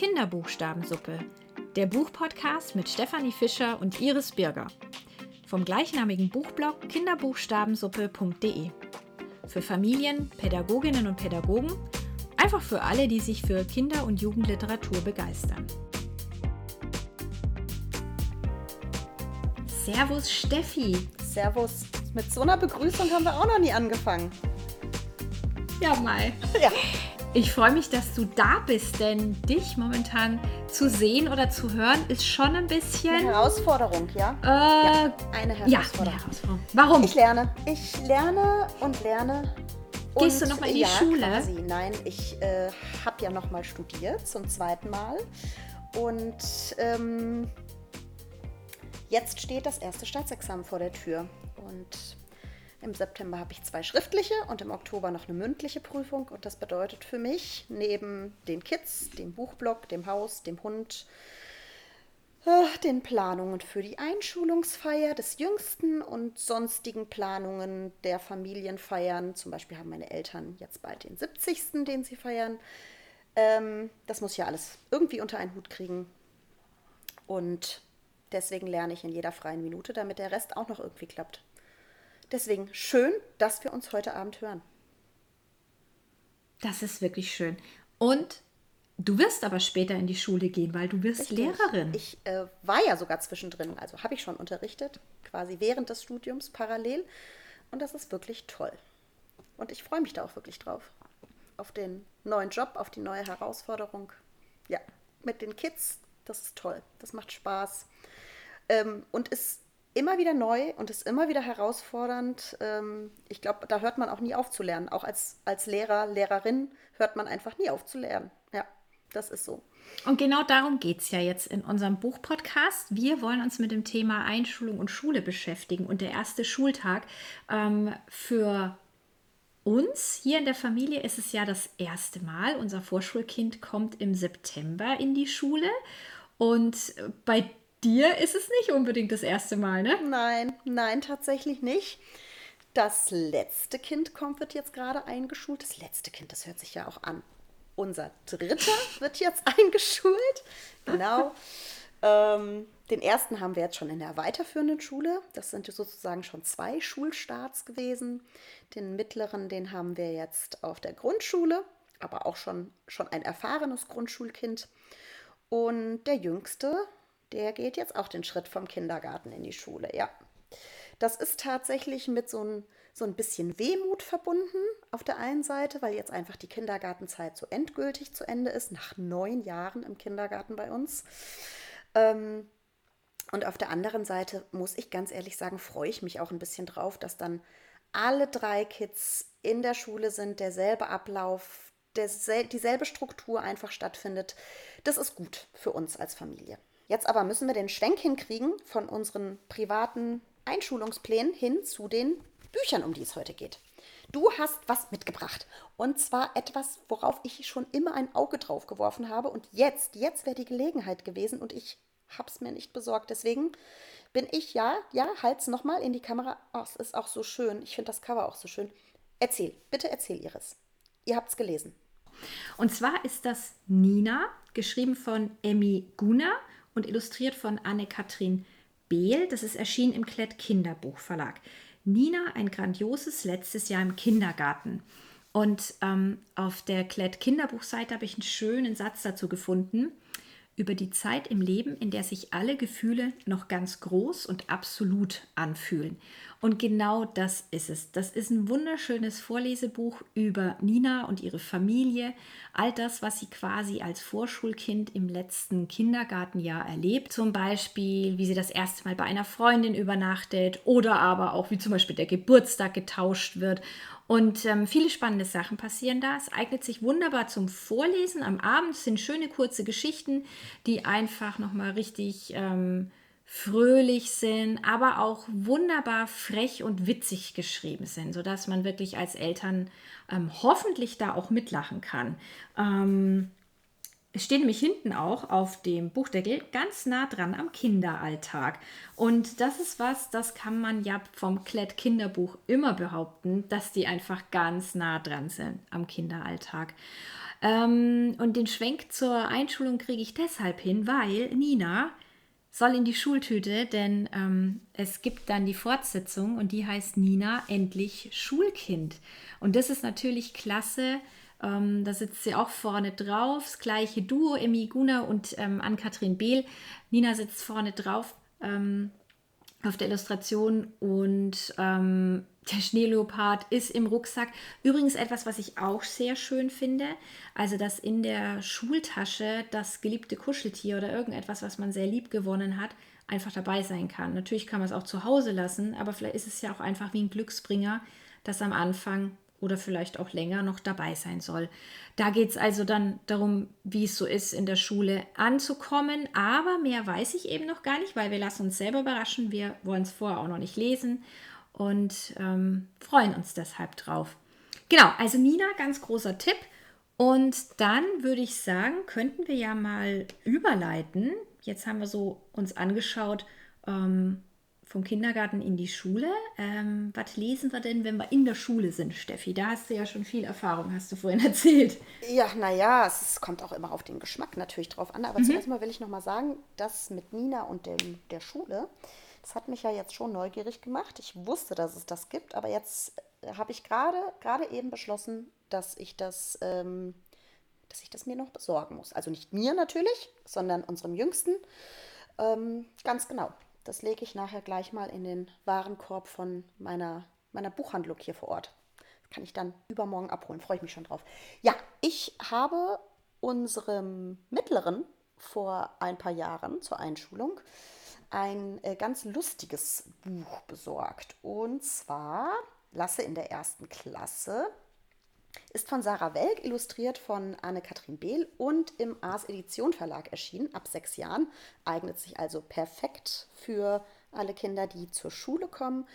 Kinderbuchstabensuppe, der Buchpodcast mit Stefanie Fischer und Iris Birger. Vom gleichnamigen Buchblog kinderbuchstabensuppe.de. Für Familien, Pädagoginnen und Pädagogen, einfach für alle, die sich für Kinder- und Jugendliteratur begeistern. Servus Steffi. Servus. Mit so einer Begrüßung haben wir auch noch nie angefangen. Ja, Mai. Ja. Ich freue mich, dass du da bist, denn dich momentan zu sehen oder zu hören ist schon ein bisschen. Eine Herausforderung, ja? Äh, ja eine ja, Herausforderung. eine Herausforderung. Warum? Ich lerne. Ich lerne und lerne. Gehst und, du noch mal in die ja, Schule? Quasi. Nein, ich äh, habe ja noch mal studiert zum zweiten Mal und ähm, jetzt steht das erste Staatsexamen vor der Tür und im September habe ich zwei schriftliche und im Oktober noch eine mündliche Prüfung. Und das bedeutet für mich, neben den Kids, dem Buchblock, dem Haus, dem Hund, äh, den Planungen für die Einschulungsfeier des Jüngsten und sonstigen Planungen der Familienfeiern. Zum Beispiel haben meine Eltern jetzt bald den 70. den sie feiern. Ähm, das muss ja alles irgendwie unter einen Hut kriegen. Und deswegen lerne ich in jeder freien Minute, damit der Rest auch noch irgendwie klappt. Deswegen schön, dass wir uns heute Abend hören. Das ist wirklich schön. Und du wirst aber später in die Schule gehen, weil du wirst Richtig. Lehrerin. Ich äh, war ja sogar zwischendrin, also habe ich schon unterrichtet, quasi während des Studiums parallel. Und das ist wirklich toll. Und ich freue mich da auch wirklich drauf. Auf den neuen Job, auf die neue Herausforderung. Ja, mit den Kids, das ist toll. Das macht Spaß. Ähm, und ist immer wieder neu und ist immer wieder herausfordernd. Ähm, ich glaube, da hört man auch nie auf zu lernen. Auch als, als Lehrer, Lehrerin hört man einfach nie auf zu lernen. Ja, das ist so. Und genau darum geht es ja jetzt in unserem Buchpodcast. Wir wollen uns mit dem Thema Einschulung und Schule beschäftigen. Und der erste Schultag ähm, für uns hier in der Familie ist es ja das erste Mal. Unser Vorschulkind kommt im September in die Schule. Und bei dir ist es nicht unbedingt das erste Mal, ne? Nein, nein, tatsächlich nicht. Das letzte Kind kommt, wird jetzt gerade eingeschult. Das letzte Kind, das hört sich ja auch an. Unser dritter wird jetzt eingeschult. Genau. ähm, den ersten haben wir jetzt schon in der weiterführenden Schule. Das sind sozusagen schon zwei Schulstarts gewesen. Den mittleren, den haben wir jetzt auf der Grundschule, aber auch schon, schon ein erfahrenes Grundschulkind. Und der jüngste, der geht jetzt auch den Schritt vom Kindergarten in die Schule, ja. Das ist tatsächlich mit so ein, so ein bisschen Wehmut verbunden auf der einen Seite, weil jetzt einfach die Kindergartenzeit so endgültig zu Ende ist, nach neun Jahren im Kindergarten bei uns. Ähm, und auf der anderen Seite muss ich ganz ehrlich sagen, freue ich mich auch ein bisschen drauf, dass dann alle drei Kids in der Schule sind, derselbe Ablauf, dersel dieselbe Struktur einfach stattfindet. Das ist gut für uns als Familie. Jetzt aber müssen wir den Schwenk hinkriegen von unseren privaten Einschulungsplänen hin zu den Büchern, um die es heute geht. Du hast was mitgebracht. Und zwar etwas, worauf ich schon immer ein Auge drauf geworfen habe. Und jetzt, jetzt wäre die Gelegenheit gewesen und ich habe es mir nicht besorgt. Deswegen bin ich, ja, ja, halt's nochmal in die Kamera. Oh, es ist auch so schön. Ich finde das Cover auch so schön. Erzähl, bitte erzähl Iris. Ihr habt es gelesen. Und zwar ist das Nina, geschrieben von Emmy Gunnar und illustriert von Anne-Kathrin Behl. Das ist erschienen im Klett Kinderbuchverlag. Nina, ein grandioses letztes Jahr im Kindergarten. Und ähm, auf der Klett Kinderbuchseite habe ich einen schönen Satz dazu gefunden über die Zeit im Leben, in der sich alle Gefühle noch ganz groß und absolut anfühlen. Und genau das ist es. Das ist ein wunderschönes Vorlesebuch über Nina und ihre Familie. All das, was sie quasi als Vorschulkind im letzten Kindergartenjahr erlebt. Zum Beispiel, wie sie das erste Mal bei einer Freundin übernachtet oder aber auch, wie zum Beispiel der Geburtstag getauscht wird. Und ähm, viele spannende Sachen passieren da. Es eignet sich wunderbar zum Vorlesen. Am Abend sind schöne kurze Geschichten, die einfach nochmal richtig ähm, fröhlich sind, aber auch wunderbar frech und witzig geschrieben sind, sodass man wirklich als Eltern ähm, hoffentlich da auch mitlachen kann. Ähm, es steht nämlich hinten auch auf dem Buchdeckel ganz nah dran am Kinderalltag. Und das ist was, das kann man ja vom Klett Kinderbuch immer behaupten, dass die einfach ganz nah dran sind am Kinderalltag. Ähm, und den Schwenk zur Einschulung kriege ich deshalb hin, weil Nina soll in die Schultüte, denn ähm, es gibt dann die Fortsetzung und die heißt Nina endlich Schulkind. Und das ist natürlich klasse. Ähm, da sitzt sie auch vorne drauf, das gleiche Duo, Emmy Guna und ähm, Ann-Kathrin Behl. Nina sitzt vorne drauf ähm, auf der Illustration und ähm, der Schneeleopard ist im Rucksack. Übrigens etwas, was ich auch sehr schön finde. Also, dass in der Schultasche das geliebte Kuscheltier oder irgendetwas, was man sehr lieb gewonnen hat, einfach dabei sein kann. Natürlich kann man es auch zu Hause lassen, aber vielleicht ist es ja auch einfach wie ein Glücksbringer, das am Anfang oder vielleicht auch länger noch dabei sein soll. Da geht es also dann darum, wie es so ist, in der Schule anzukommen. Aber mehr weiß ich eben noch gar nicht, weil wir lassen uns selber überraschen. Wir wollen es vorher auch noch nicht lesen und ähm, freuen uns deshalb drauf. Genau, also Nina, ganz großer Tipp. Und dann würde ich sagen, könnten wir ja mal überleiten. Jetzt haben wir so uns angeschaut ähm, vom Kindergarten in die Schule. Ähm, was lesen wir denn, wenn wir in der Schule sind, Steffi? Da hast du ja schon viel Erfahrung, hast du vorhin erzählt. Ja, naja, es kommt auch immer auf den Geschmack natürlich drauf an. Aber mhm. zuerst mal will ich noch mal sagen, dass mit Nina und dem, der Schule, das hat mich ja jetzt schon neugierig gemacht. Ich wusste, dass es das gibt, aber jetzt äh, habe ich gerade gerade eben beschlossen, dass ich das, ähm, dass ich das mir noch besorgen muss. Also nicht mir natürlich, sondern unserem Jüngsten. Ähm, ganz genau. Das lege ich nachher gleich mal in den Warenkorb von meiner, meiner Buchhandlung hier vor Ort. Das kann ich dann übermorgen abholen. Freue ich mich schon drauf. Ja, ich habe unserem Mittleren vor ein paar Jahren zur Einschulung ein äh, ganz lustiges Buch besorgt. Und zwar Lasse in der ersten Klasse. Ist von Sarah Welk, illustriert von Anne-Kathrin Behl und im Ars Edition Verlag erschienen, ab sechs Jahren. Eignet sich also perfekt für alle Kinder, die zur Schule kommen.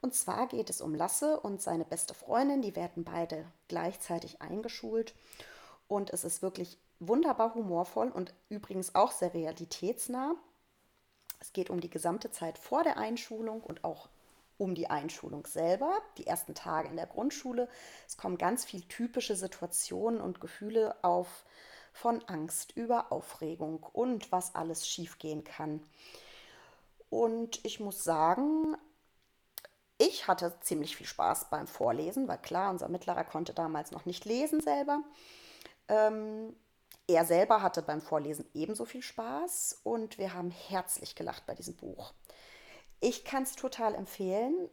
Und zwar geht es um Lasse und seine beste Freundin. Die werden beide gleichzeitig eingeschult. Und es ist wirklich wunderbar humorvoll und übrigens auch sehr realitätsnah. Es geht um die gesamte Zeit vor der Einschulung und auch um die Einschulung selber, die ersten Tage in der Grundschule. Es kommen ganz viele typische Situationen und Gefühle auf, von Angst über Aufregung und was alles schiefgehen kann. Und ich muss sagen, ich hatte ziemlich viel Spaß beim Vorlesen, weil klar, unser Mittlerer konnte damals noch nicht lesen selber. Ähm, er selber hatte beim Vorlesen ebenso viel Spaß und wir haben herzlich gelacht bei diesem Buch. Ich kann es total empfehlen.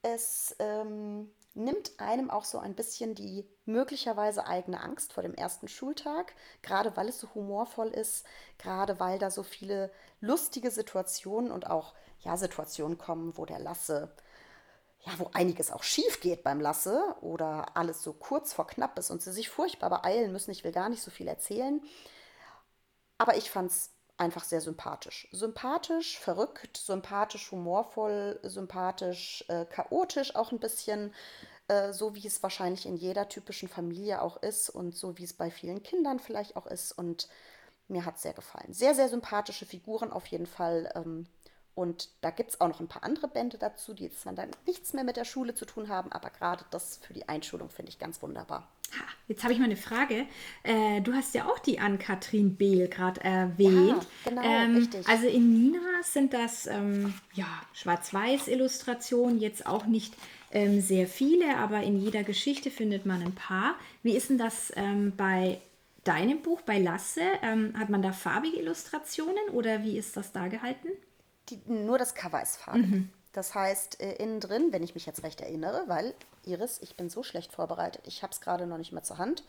Es ähm, nimmt einem auch so ein bisschen die möglicherweise eigene Angst vor dem ersten Schultag, gerade weil es so humorvoll ist, gerade weil da so viele lustige Situationen und auch ja, Situationen kommen, wo der Lasse ja, wo einiges auch schief geht beim Lasse oder alles so kurz vor knapp ist und sie sich furchtbar beeilen müssen. Ich will gar nicht so viel erzählen. Aber ich fand es einfach sehr sympathisch. Sympathisch, verrückt, sympathisch, humorvoll, sympathisch, äh, chaotisch auch ein bisschen, äh, so wie es wahrscheinlich in jeder typischen Familie auch ist und so wie es bei vielen Kindern vielleicht auch ist. Und mir hat es sehr gefallen. Sehr, sehr sympathische Figuren auf jeden Fall. Ähm, und da gibt es auch noch ein paar andere Bände dazu, die jetzt dann nichts mehr mit der Schule zu tun haben, aber gerade das für die Einschulung finde ich ganz wunderbar. Ha, jetzt habe ich mal eine Frage. Äh, du hast ja auch die Ann-Kathrin Behl gerade erwähnt. Ja, genau, ähm, richtig. Also in Nina sind das ähm, ja, Schwarz-Weiß-Illustrationen, jetzt auch nicht ähm, sehr viele, aber in jeder Geschichte findet man ein paar. Wie ist denn das ähm, bei deinem Buch, bei Lasse? Ähm, hat man da farbige Illustrationen oder wie ist das da gehalten? die, nur das Cover ist farbig. Mhm. Das heißt, äh, innen drin, wenn ich mich jetzt recht erinnere, weil Iris, ich bin so schlecht vorbereitet, ich habe es gerade noch nicht mehr zur Hand.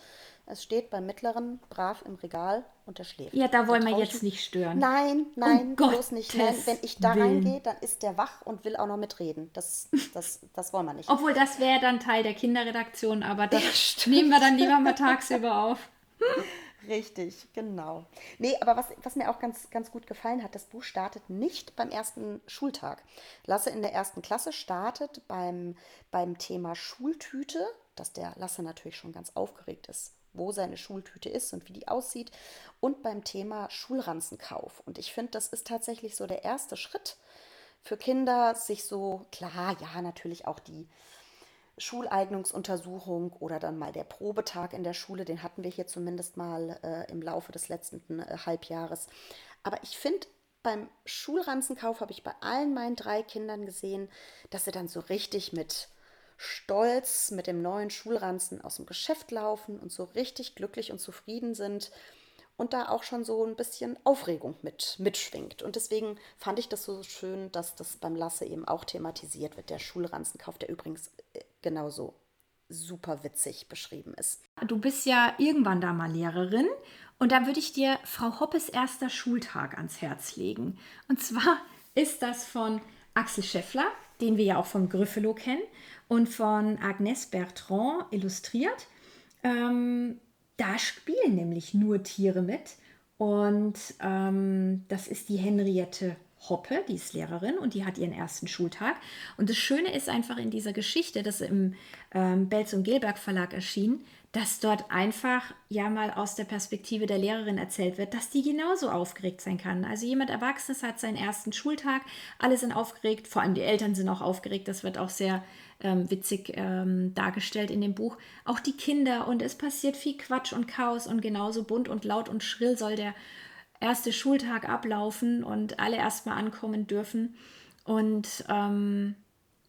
Es steht beim Mittleren brav im Regal und er schläft. Ja, da wollen wir jetzt nicht stören. Nein, nein, um bloß nicht. Nein, wenn ich da reingehe, dann ist der wach und will auch noch mitreden. Das, das, das wollen wir nicht. Obwohl, das wäre dann Teil der Kinderredaktion, aber das ja, nehmen wir dann lieber mal tagsüber auf. Richtig, genau. Nee, aber was, was mir auch ganz, ganz gut gefallen hat, das Buch startet nicht beim ersten Schultag. Lasse in der ersten Klasse startet beim, beim Thema Schultüte, dass der Lasse natürlich schon ganz aufgeregt ist, wo seine Schultüte ist und wie die aussieht, und beim Thema Schulranzenkauf. Und ich finde, das ist tatsächlich so der erste Schritt für Kinder, sich so, klar, ja, natürlich auch die Schuleignungsuntersuchung oder dann mal der Probetag in der Schule, den hatten wir hier zumindest mal äh, im Laufe des letzten äh, Halbjahres. Aber ich finde, beim Schulranzenkauf habe ich bei allen meinen drei Kindern gesehen, dass sie dann so richtig mit Stolz mit dem neuen Schulranzen aus dem Geschäft laufen und so richtig glücklich und zufrieden sind und da auch schon so ein bisschen Aufregung mit mitschwingt. Und deswegen fand ich das so schön, dass das beim Lasse eben auch thematisiert wird, der Schulranzenkauf, der übrigens äh, genauso super witzig beschrieben ist. Du bist ja irgendwann da mal Lehrerin und da würde ich dir Frau Hoppes erster Schultag ans Herz legen. Und zwar ist das von Axel Scheffler, den wir ja auch von Gryffalo kennen, und von Agnes Bertrand illustriert. Ähm, da spielen nämlich nur Tiere mit. Und ähm, das ist die Henriette Hoppe, die ist Lehrerin und die hat ihren ersten Schultag. Und das Schöne ist einfach in dieser Geschichte, das im ähm, Belz und Gelberg Verlag erschien, dass dort einfach ja mal aus der Perspektive der Lehrerin erzählt wird, dass die genauso aufgeregt sein kann. Also jemand Erwachsenes hat seinen ersten Schultag, alle sind aufgeregt, vor allem die Eltern sind auch aufgeregt, das wird auch sehr ähm, witzig ähm, dargestellt in dem Buch. Auch die Kinder und es passiert viel Quatsch und Chaos und genauso bunt und laut und schrill soll der erste Schultag ablaufen und alle erstmal ankommen dürfen. Und ähm,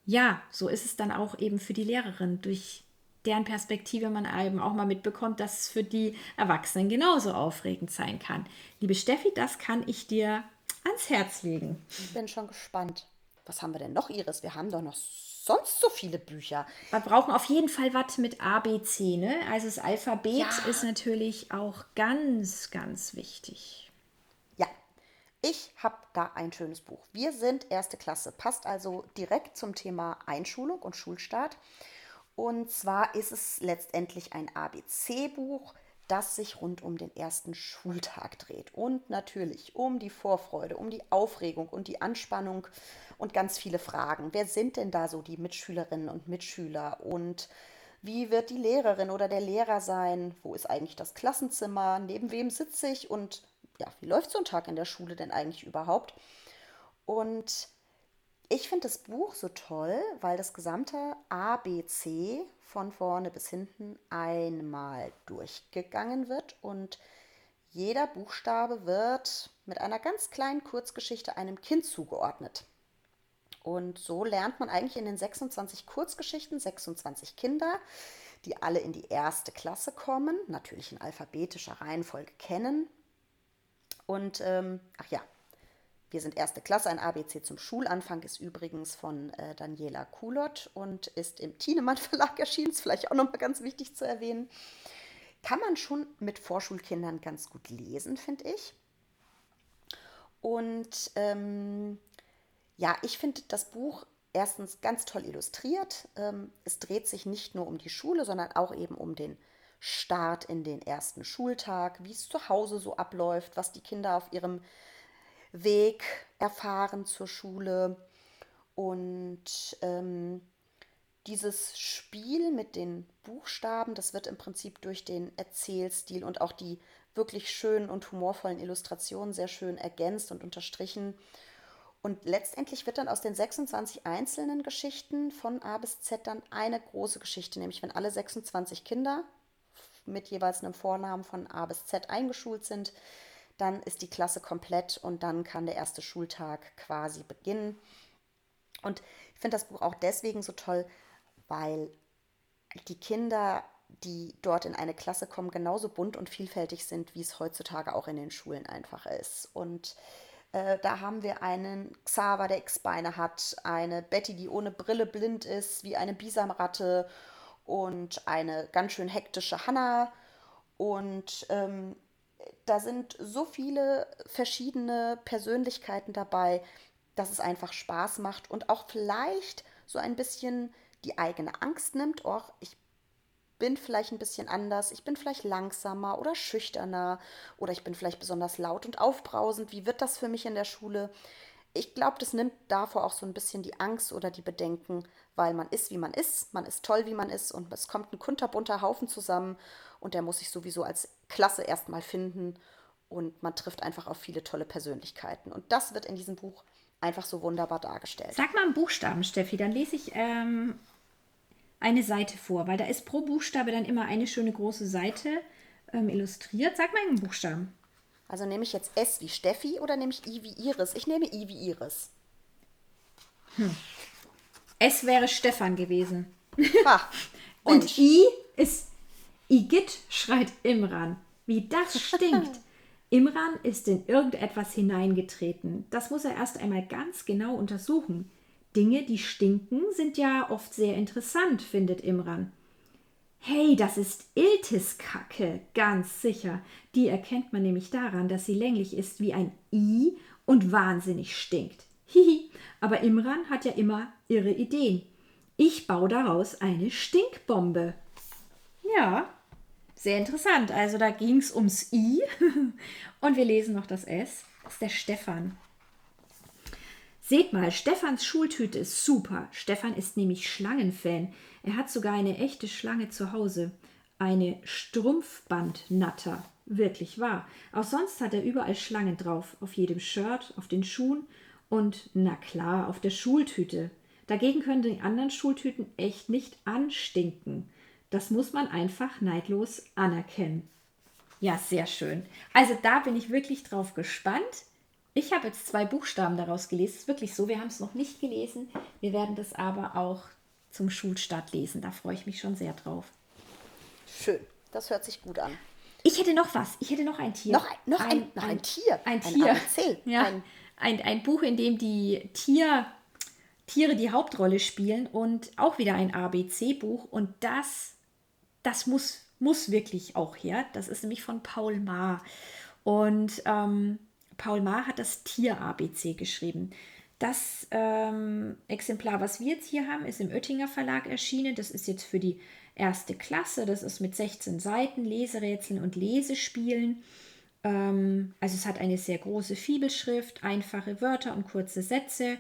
ja, so ist es dann auch eben für die Lehrerin durch deren Perspektive man eben auch mal mitbekommt, dass es für die Erwachsenen genauso aufregend sein kann. Liebe Steffi, das kann ich dir ans Herz legen. Ich bin schon gespannt. Was haben wir denn noch, Iris? Wir haben doch noch sonst so viele Bücher. Wir brauchen auf jeden Fall was mit ABC, ne? Also das Alphabet ja. ist natürlich auch ganz, ganz wichtig. Ich habe da ein schönes Buch. Wir sind erste Klasse, passt also direkt zum Thema Einschulung und Schulstart. Und zwar ist es letztendlich ein ABC-Buch, das sich rund um den ersten Schultag dreht. Und natürlich um die Vorfreude, um die Aufregung und die Anspannung und ganz viele Fragen. Wer sind denn da so die Mitschülerinnen und Mitschüler? Und wie wird die Lehrerin oder der Lehrer sein? Wo ist eigentlich das Klassenzimmer? Neben wem sitze ich? Und ja, wie läuft so ein Tag in der Schule denn eigentlich überhaupt? Und ich finde das Buch so toll, weil das gesamte ABC von vorne bis hinten einmal durchgegangen wird und jeder Buchstabe wird mit einer ganz kleinen Kurzgeschichte einem Kind zugeordnet. Und so lernt man eigentlich in den 26 Kurzgeschichten 26 Kinder, die alle in die erste Klasse kommen, natürlich in alphabetischer Reihenfolge kennen. Und ähm, ach ja, wir sind erste Klasse, ein ABC zum Schulanfang ist übrigens von äh, Daniela Kulot und ist im Thienemann Verlag erschienen. Ist vielleicht auch nochmal ganz wichtig zu erwähnen. Kann man schon mit Vorschulkindern ganz gut lesen, finde ich. Und ähm, ja, ich finde das Buch erstens ganz toll illustriert. Ähm, es dreht sich nicht nur um die Schule, sondern auch eben um den Start in den ersten Schultag, wie es zu Hause so abläuft, was die Kinder auf ihrem Weg erfahren zur Schule. Und ähm, dieses Spiel mit den Buchstaben, das wird im Prinzip durch den Erzählstil und auch die wirklich schönen und humorvollen Illustrationen sehr schön ergänzt und unterstrichen. Und letztendlich wird dann aus den 26 einzelnen Geschichten von A bis Z dann eine große Geschichte, nämlich wenn alle 26 Kinder mit jeweils einem Vornamen von A bis Z eingeschult sind, dann ist die Klasse komplett und dann kann der erste Schultag quasi beginnen. Und ich finde das Buch auch deswegen so toll, weil die Kinder, die dort in eine Klasse kommen, genauso bunt und vielfältig sind, wie es heutzutage auch in den Schulen einfach ist. Und äh, da haben wir einen Xaver, der X-Beine hat, eine Betty, die ohne Brille blind ist, wie eine Bisamratte und eine ganz schön hektische Hannah. Und ähm, da sind so viele verschiedene Persönlichkeiten dabei, dass es einfach Spaß macht und auch vielleicht so ein bisschen die eigene Angst nimmt. Oh, ich bin vielleicht ein bisschen anders, ich bin vielleicht langsamer oder schüchterner oder ich bin vielleicht besonders laut und aufbrausend. Wie wird das für mich in der Schule? Ich glaube, das nimmt davor auch so ein bisschen die Angst oder die Bedenken, weil man ist, wie man ist, man ist toll, wie man ist und es kommt ein kunterbunter Haufen zusammen und der muss sich sowieso als Klasse erstmal finden und man trifft einfach auf viele tolle Persönlichkeiten. Und das wird in diesem Buch einfach so wunderbar dargestellt. Sag mal einen Buchstaben, Steffi, dann lese ich ähm, eine Seite vor, weil da ist pro Buchstabe dann immer eine schöne große Seite ähm, illustriert. Sag mal einen Buchstaben. Also nehme ich jetzt S wie Steffi oder nehme ich I wie Iris? Ich nehme I wie Iris. S wäre Stefan gewesen. Und, Und I ist Igitt, schreit Imran. Wie das stinkt. Imran ist in irgendetwas hineingetreten. Das muss er erst einmal ganz genau untersuchen. Dinge, die stinken, sind ja oft sehr interessant, findet Imran. Hey, das ist Iltis-Kacke, ganz sicher. Die erkennt man nämlich daran, dass sie länglich ist wie ein I und wahnsinnig stinkt. Hihi, aber Imran hat ja immer irre Ideen. Ich baue daraus eine Stinkbombe. Ja, sehr interessant. Also da ging es ums I und wir lesen noch das S. Das ist der Stefan. Seht mal, Stefans Schultüte ist super. Stefan ist nämlich Schlangenfan. Er hat sogar eine echte Schlange zu Hause. Eine Strumpfbandnatter. Wirklich wahr. Auch sonst hat er überall Schlangen drauf. Auf jedem Shirt, auf den Schuhen und, na klar, auf der Schultüte. Dagegen können die anderen Schultüten echt nicht anstinken. Das muss man einfach neidlos anerkennen. Ja, sehr schön. Also da bin ich wirklich drauf gespannt. Ich habe jetzt zwei Buchstaben daraus gelesen. Es ist wirklich so, wir haben es noch nicht gelesen. Wir werden das aber auch zum Schulstart lesen. Da freue ich mich schon sehr drauf. schön. Das hört sich gut an. Ich hätte noch was. Ich hätte noch ein Tier. Noch ein, noch ein, noch ein, Tier. Ein Ein Tier. ABC. Ja, Ein, ein, ein Buch, in dem die Tier, Tiere die Hauptrolle spielen und auch wieder ein ABC-Buch. Und das, das muss, muss wirklich auch her. Das ist nämlich von Paul Maar. Und ähm, Paul Maar hat das Tier-ABC geschrieben. Das ähm, Exemplar, was wir jetzt hier haben, ist im Oettinger Verlag erschienen. Das ist jetzt für die erste Klasse. Das ist mit 16 Seiten, Leserätseln und Lesespielen. Ähm, also es hat eine sehr große Fibelschrift, einfache Wörter und kurze Sätze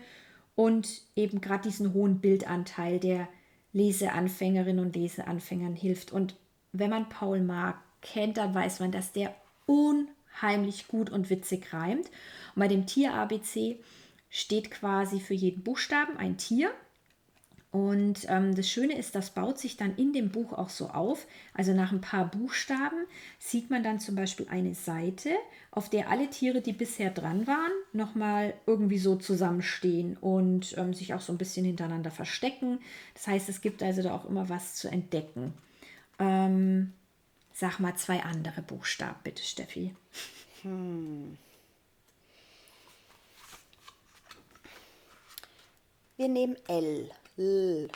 und eben gerade diesen hohen Bildanteil, der Leseanfängerinnen und Leseanfängern hilft. Und wenn man Paul Maar kennt, dann weiß man, dass der unheimlich gut und witzig reimt. Und bei dem Tier-ABC steht quasi für jeden Buchstaben ein Tier. Und ähm, das Schöne ist, das baut sich dann in dem Buch auch so auf. Also nach ein paar Buchstaben sieht man dann zum Beispiel eine Seite, auf der alle Tiere, die bisher dran waren, nochmal irgendwie so zusammenstehen und ähm, sich auch so ein bisschen hintereinander verstecken. Das heißt, es gibt also da auch immer was zu entdecken. Ähm, sag mal zwei andere Buchstaben, bitte, Steffi. Wir nehmen L. L.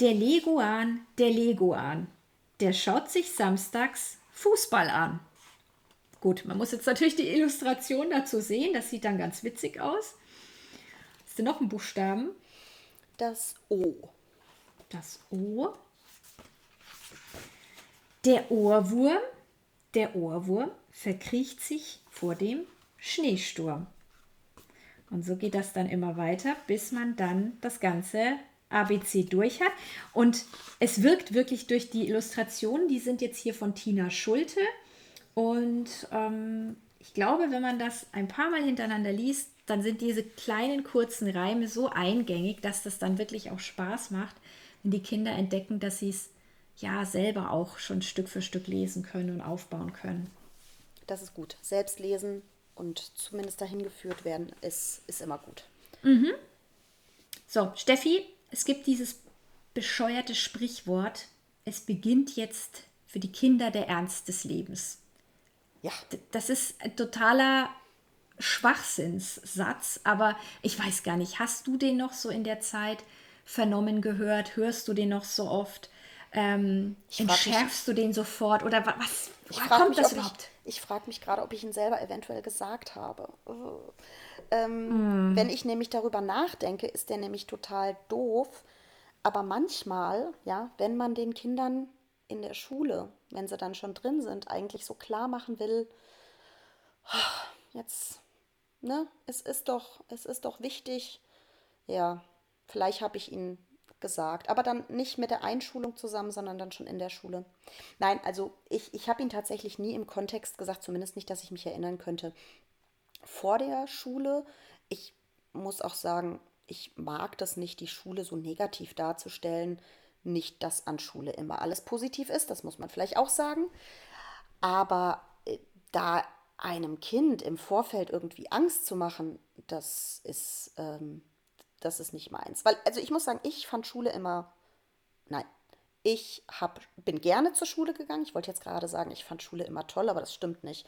Der Leguan, der Leguan, der schaut sich samstags Fußball an. Gut, man muss jetzt natürlich die Illustration dazu sehen, das sieht dann ganz witzig aus. Ist denn noch ein Buchstaben? Das O. Das O. Der Ohrwurm, der Ohrwurm verkriecht sich vor dem Schneesturm. Und so geht das dann immer weiter, bis man dann das ganze ABC durch hat. Und es wirkt wirklich durch die Illustrationen, die sind jetzt hier von Tina Schulte. Und ähm, ich glaube, wenn man das ein paar Mal hintereinander liest, dann sind diese kleinen kurzen Reime so eingängig, dass das dann wirklich auch Spaß macht, wenn die Kinder entdecken, dass sie es ja selber auch schon Stück für Stück lesen können und aufbauen können. Das ist gut. Selbst lesen und zumindest dahin geführt werden, ist, ist immer gut. So, Steffi, es gibt dieses bescheuerte Sprichwort, es beginnt jetzt für die Kinder der Ernst des Lebens. Ja, Das ist ein totaler Schwachsinnssatz, aber ich weiß gar nicht, hast du den noch so in der Zeit vernommen gehört? Hörst du den noch so oft? Ähm, Ich frag mich- entschärfst du den sofort? Oder wa- was? Woher kommt mich, das überhaupt? ich, ich frage mich gerade, ob ich ihn selber eventuell gesagt habe. Oh. Ähm, Wenn ich nämlich darüber nachdenke, ist der nämlich total doof. Aber manchmal, ja, wenn man den Kindern in der Schule, wenn sie dann schon drin sind, eigentlich so klar machen will, jetzt, ne, es ist doch, es ist doch wichtig, ja, vielleicht habe ich ihn gesagt, aber dann nicht mit der Einschulung zusammen, sondern dann schon in der Schule. Nein, also ich, ich habe ihn tatsächlich nie im Kontext gesagt, zumindest nicht, dass ich mich erinnern könnte. Vor der Schule, ich muss auch sagen, ich mag das nicht, die Schule so negativ darzustellen Nicht, dass an Schule immer alles positiv ist, das muss man vielleicht auch sagen. Aber äh, da einem Kind im Vorfeld irgendwie Angst zu machen, das ist, ähm, das ist nicht meins. Weil, also ich muss sagen, ich fand Schule immer, nein, ich hab, bin gerne zur Schule gegangen. Ich wollte jetzt gerade sagen, ich fand Schule immer toll, aber das stimmt nicht.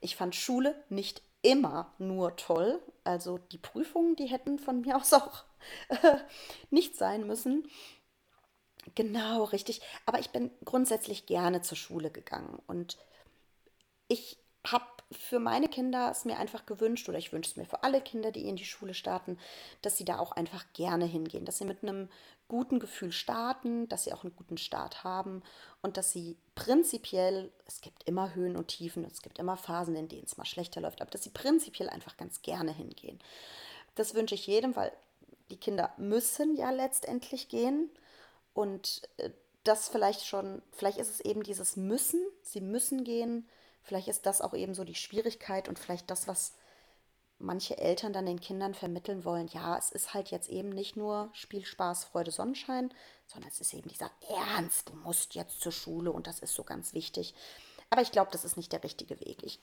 Ich fand Schule nicht immer nur toll. Also die Prüfungen, die hätten von mir aus auch äh, nicht sein müssen. Genau, richtig. Aber ich bin grundsätzlich gerne zur Schule gegangen und ich für meine Kinder es mir einfach gewünscht oder ich wünsche es mir für alle Kinder, die in die Schule starten, dass sie da auch einfach gerne hingehen, dass sie mit einem guten Gefühl starten, dass sie auch einen guten Start haben und dass sie prinzipiell, es gibt immer Höhen und Tiefen, es gibt immer Phasen, in denen es mal schlechter läuft, aber dass sie prinzipiell einfach ganz gerne hingehen. Das wünsche ich jedem, weil die Kinder müssen ja letztendlich gehen und äh, das vielleicht schon, vielleicht ist es eben dieses Müssen, sie müssen gehen, Vielleicht ist das auch eben so die Schwierigkeit und vielleicht das, was manche Eltern dann den Kindern vermitteln wollen. Ja, es ist halt jetzt eben nicht nur Spiel, Spaß, Freude, Sonnenschein, sondern es ist eben dieser Ernst, du musst jetzt zur Schule und das ist so ganz wichtig. Aber ich glaube, das ist nicht der richtige Weg. Ich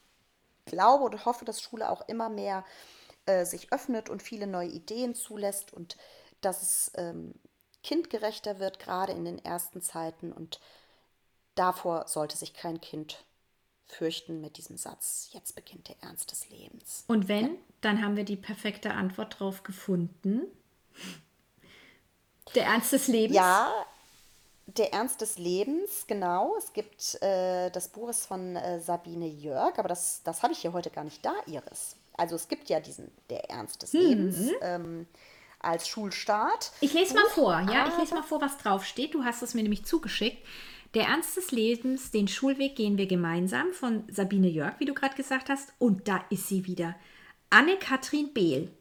glaube und hoffe, dass Schule auch immer mehr äh, sich öffnet und viele neue Ideen zulässt und dass es ähm, kindgerechter wird, gerade in den ersten Zeiten. Und davor sollte sich kein Kind fürchten mit diesem Satz, jetzt beginnt der Ernst des Lebens. Und wenn, ja. dann haben wir die perfekte Antwort drauf gefunden. Der Ernst des Lebens? Ja, der Ernst des Lebens, genau. Es gibt, äh, das Buch ist von äh, Sabine Jörg, aber das, das habe ich hier heute gar nicht da, Iris. Also es gibt ja diesen, der Ernst des mhm. Lebens. Ähm, als Schulstart. Ich lese mal vor, ja, ich lese mal vor, was draufsteht. Du hast es mir nämlich zugeschickt. Der Ernst des Lebens, den Schulweg gehen wir gemeinsam von Sabine Jörg, wie du gerade gesagt hast. Und da ist sie wieder. Anne-Kathrin Behl.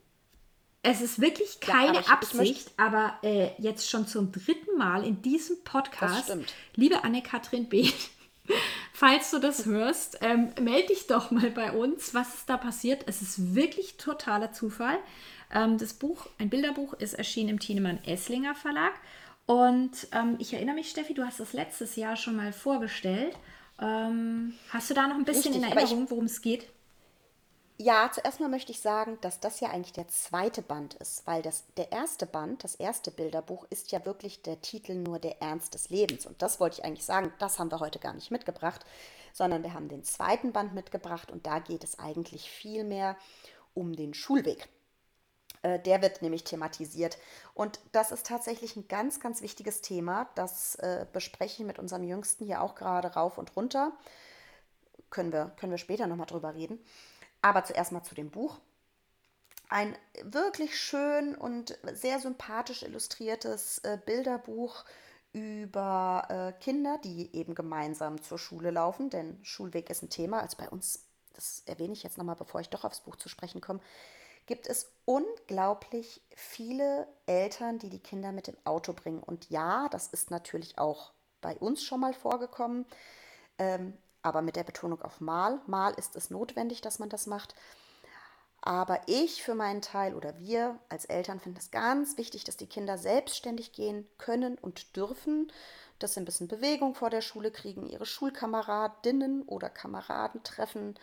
Es ist wirklich keine ja, aber ich, Absicht, ich aber äh, jetzt schon zum dritten Mal in diesem Podcast, liebe Anne-Kathrin Behl, falls du das hörst, ähm, melde dich doch mal bei uns, was ist da passiert. Es ist wirklich totaler Zufall. Ähm, das Buch, ein Bilderbuch, ist erschienen im Thienemann Esslinger Verlag und ähm, ich erinnere mich, Steffi, du hast das letztes Jahr schon mal vorgestellt. Ähm, hast du da noch ein bisschen Richtig, in Erinnerung, worum es geht? Ja, zuerst mal möchte ich sagen, dass das ja eigentlich der zweite Band ist, weil das, der erste Band, das erste Bilderbuch, ist ja wirklich der Titel nur der Ernst des Lebens. Und das wollte ich eigentlich sagen, das haben wir heute gar nicht mitgebracht, sondern wir haben den zweiten Band mitgebracht und da geht es eigentlich viel mehr um den Schulweg. Äh, der wird nämlich thematisiert. Und das ist tatsächlich ein ganz, ganz wichtiges Thema. Das äh, bespreche ich mit unserem Jüngsten hier auch gerade rauf und runter. Können wir, können wir später nochmal drüber reden. Aber zuerst mal zu dem Buch. Ein wirklich schön und sehr sympathisch illustriertes äh, Bilderbuch über äh, Kinder, die eben gemeinsam zur Schule laufen, denn Schulweg ist ein Thema, als bei uns, das erwähne ich jetzt nochmal, bevor ich doch aufs Buch zu sprechen komme, gibt es unglaublich viele Eltern, die die Kinder mit dem Auto bringen. Und ja, das ist natürlich auch bei uns schon mal vorgekommen, ähm, aber mit der Betonung auf mal. Mal ist es notwendig, dass man das macht. Aber ich für meinen Teil oder wir als Eltern finden es ganz wichtig, dass die Kinder selbstständig gehen können und dürfen, dass sie ein bisschen Bewegung vor der Schule kriegen, ihre Schulkameradinnen oder Kameraden treffen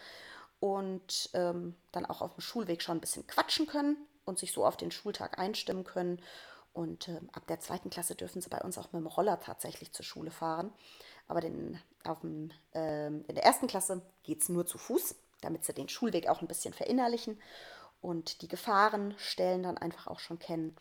und ähm, dann auch auf dem Schulweg schon ein bisschen quatschen können und sich so auf den Schultag einstimmen können. Und äh, ab der zweiten Klasse dürfen sie bei uns auch mit dem Roller tatsächlich zur Schule fahren. Aber den, dem, äh, in der ersten Klasse geht es nur zu Fuß, damit sie den Schulweg auch ein bisschen verinnerlichen und die Gefahrenstellen dann einfach auch schon kennen.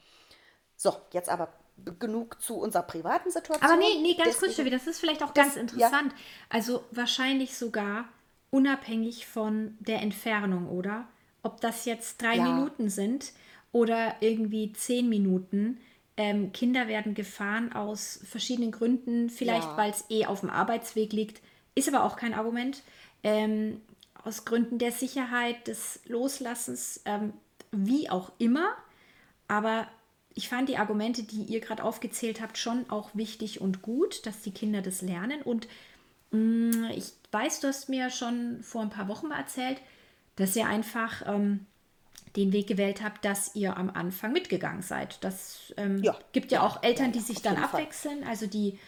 So, jetzt aber genug zu unserer privaten Situation. Aber nee, nee, ganz kurz, das ist vielleicht auch ganz interessant. Ja. Also wahrscheinlich sogar unabhängig von der Entfernung, oder? Ob das jetzt drei ja. Minuten sind oder irgendwie zehn Minuten. Ähm, Kinder werden gefahren aus verschiedenen Gründen, vielleicht ja. weil es eh auf dem Arbeitsweg liegt, ist aber auch kein Argument. Ähm, aus Gründen der Sicherheit, des Loslassens, ähm, wie auch immer. Aber ich fand die Argumente, die ihr gerade aufgezählt habt, schon auch wichtig und gut, dass die Kinder das lernen. Und ich weiß, du hast mir schon vor ein paar Wochen mal erzählt, dass ihr einfach ähm, den Weg gewählt habt, dass ihr am Anfang mitgegangen seid. Das ähm, Ja. gibt ja auch Eltern, Ja, die ja, sich dann jeden Fall. abwechseln. Also die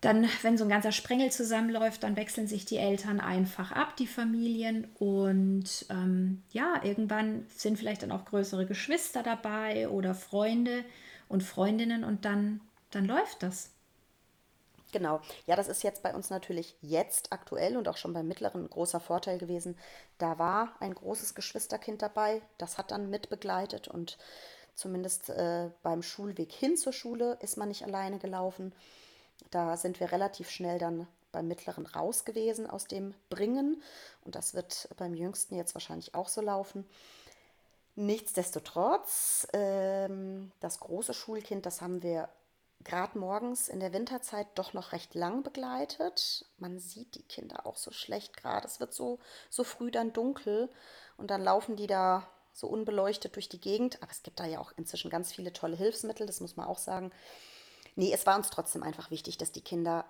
dann, wenn so ein ganzer Sprengel zusammenläuft, dann wechseln sich die Eltern einfach ab, die Familien. Und ähm, ja, irgendwann sind vielleicht dann auch größere Geschwister dabei oder Freunde und Freundinnen und dann, dann läuft das. Genau. Ja, das ist jetzt bei uns natürlich jetzt aktuell und auch schon beim Mittleren ein großer Vorteil gewesen. Da war ein großes Geschwisterkind dabei, das hat dann mitbegleitet und zumindest äh, beim Schulweg hin zur Schule ist man nicht alleine gelaufen. Da sind wir relativ schnell dann beim Mittleren raus gewesen aus dem Bringen und das wird beim Jüngsten jetzt wahrscheinlich auch so laufen. Nichtsdestotrotz, ähm, das große Schulkind, das haben wir gerade morgens in der Winterzeit doch noch recht lang begleitet. Man sieht die Kinder auch so schlecht gerade. Es wird so, so früh dann dunkel und dann laufen die da so unbeleuchtet durch die Gegend. Aber es gibt da ja auch inzwischen ganz viele tolle Hilfsmittel, das muss man auch sagen. Nee, es war uns trotzdem einfach wichtig, dass die Kinder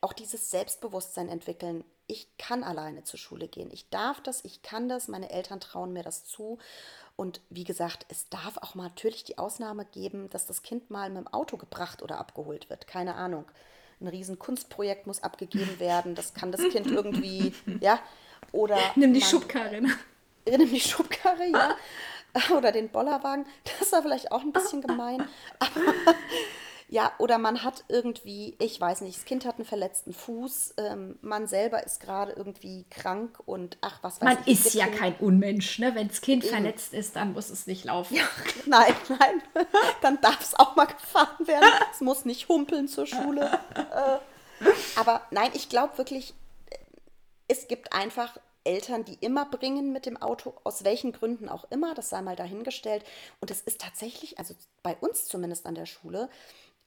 auch dieses Selbstbewusstsein entwickeln. Ich kann alleine zur Schule gehen. Ich darf das, ich kann das. Meine Eltern trauen mir das zu. Und wie gesagt, es darf auch mal natürlich die Ausnahme geben, dass das Kind mal mit dem Auto gebracht oder abgeholt wird. Keine Ahnung. Ein riesen Kunstprojekt muss abgegeben werden. Das kann das Kind irgendwie, ja. Oder Nimm die man- Schubkarre. ne? Nimm die Schubkarre, ja. Oder den Bollerwagen. Das war vielleicht auch ein bisschen gemein. Aber ja, oder man hat irgendwie, ich weiß nicht, das Kind hat einen verletzten Fuß, ähm, man selber ist gerade irgendwie krank und ach, was weiß Man ich. ist ja Kinder- kein Unmensch. Ne? Wenn das Kind verletzt ist, dann muss es nicht laufen. Nein, nein, dann darf es auch mal gefahren werden. Es muss nicht humpeln zur Schule. Äh, aber nein, ich glaube wirklich, es gibt einfach Eltern, die immer bringen mit dem Auto, aus welchen Gründen auch immer, das sei mal dahingestellt. Und es ist tatsächlich, also bei uns zumindest an der Schule,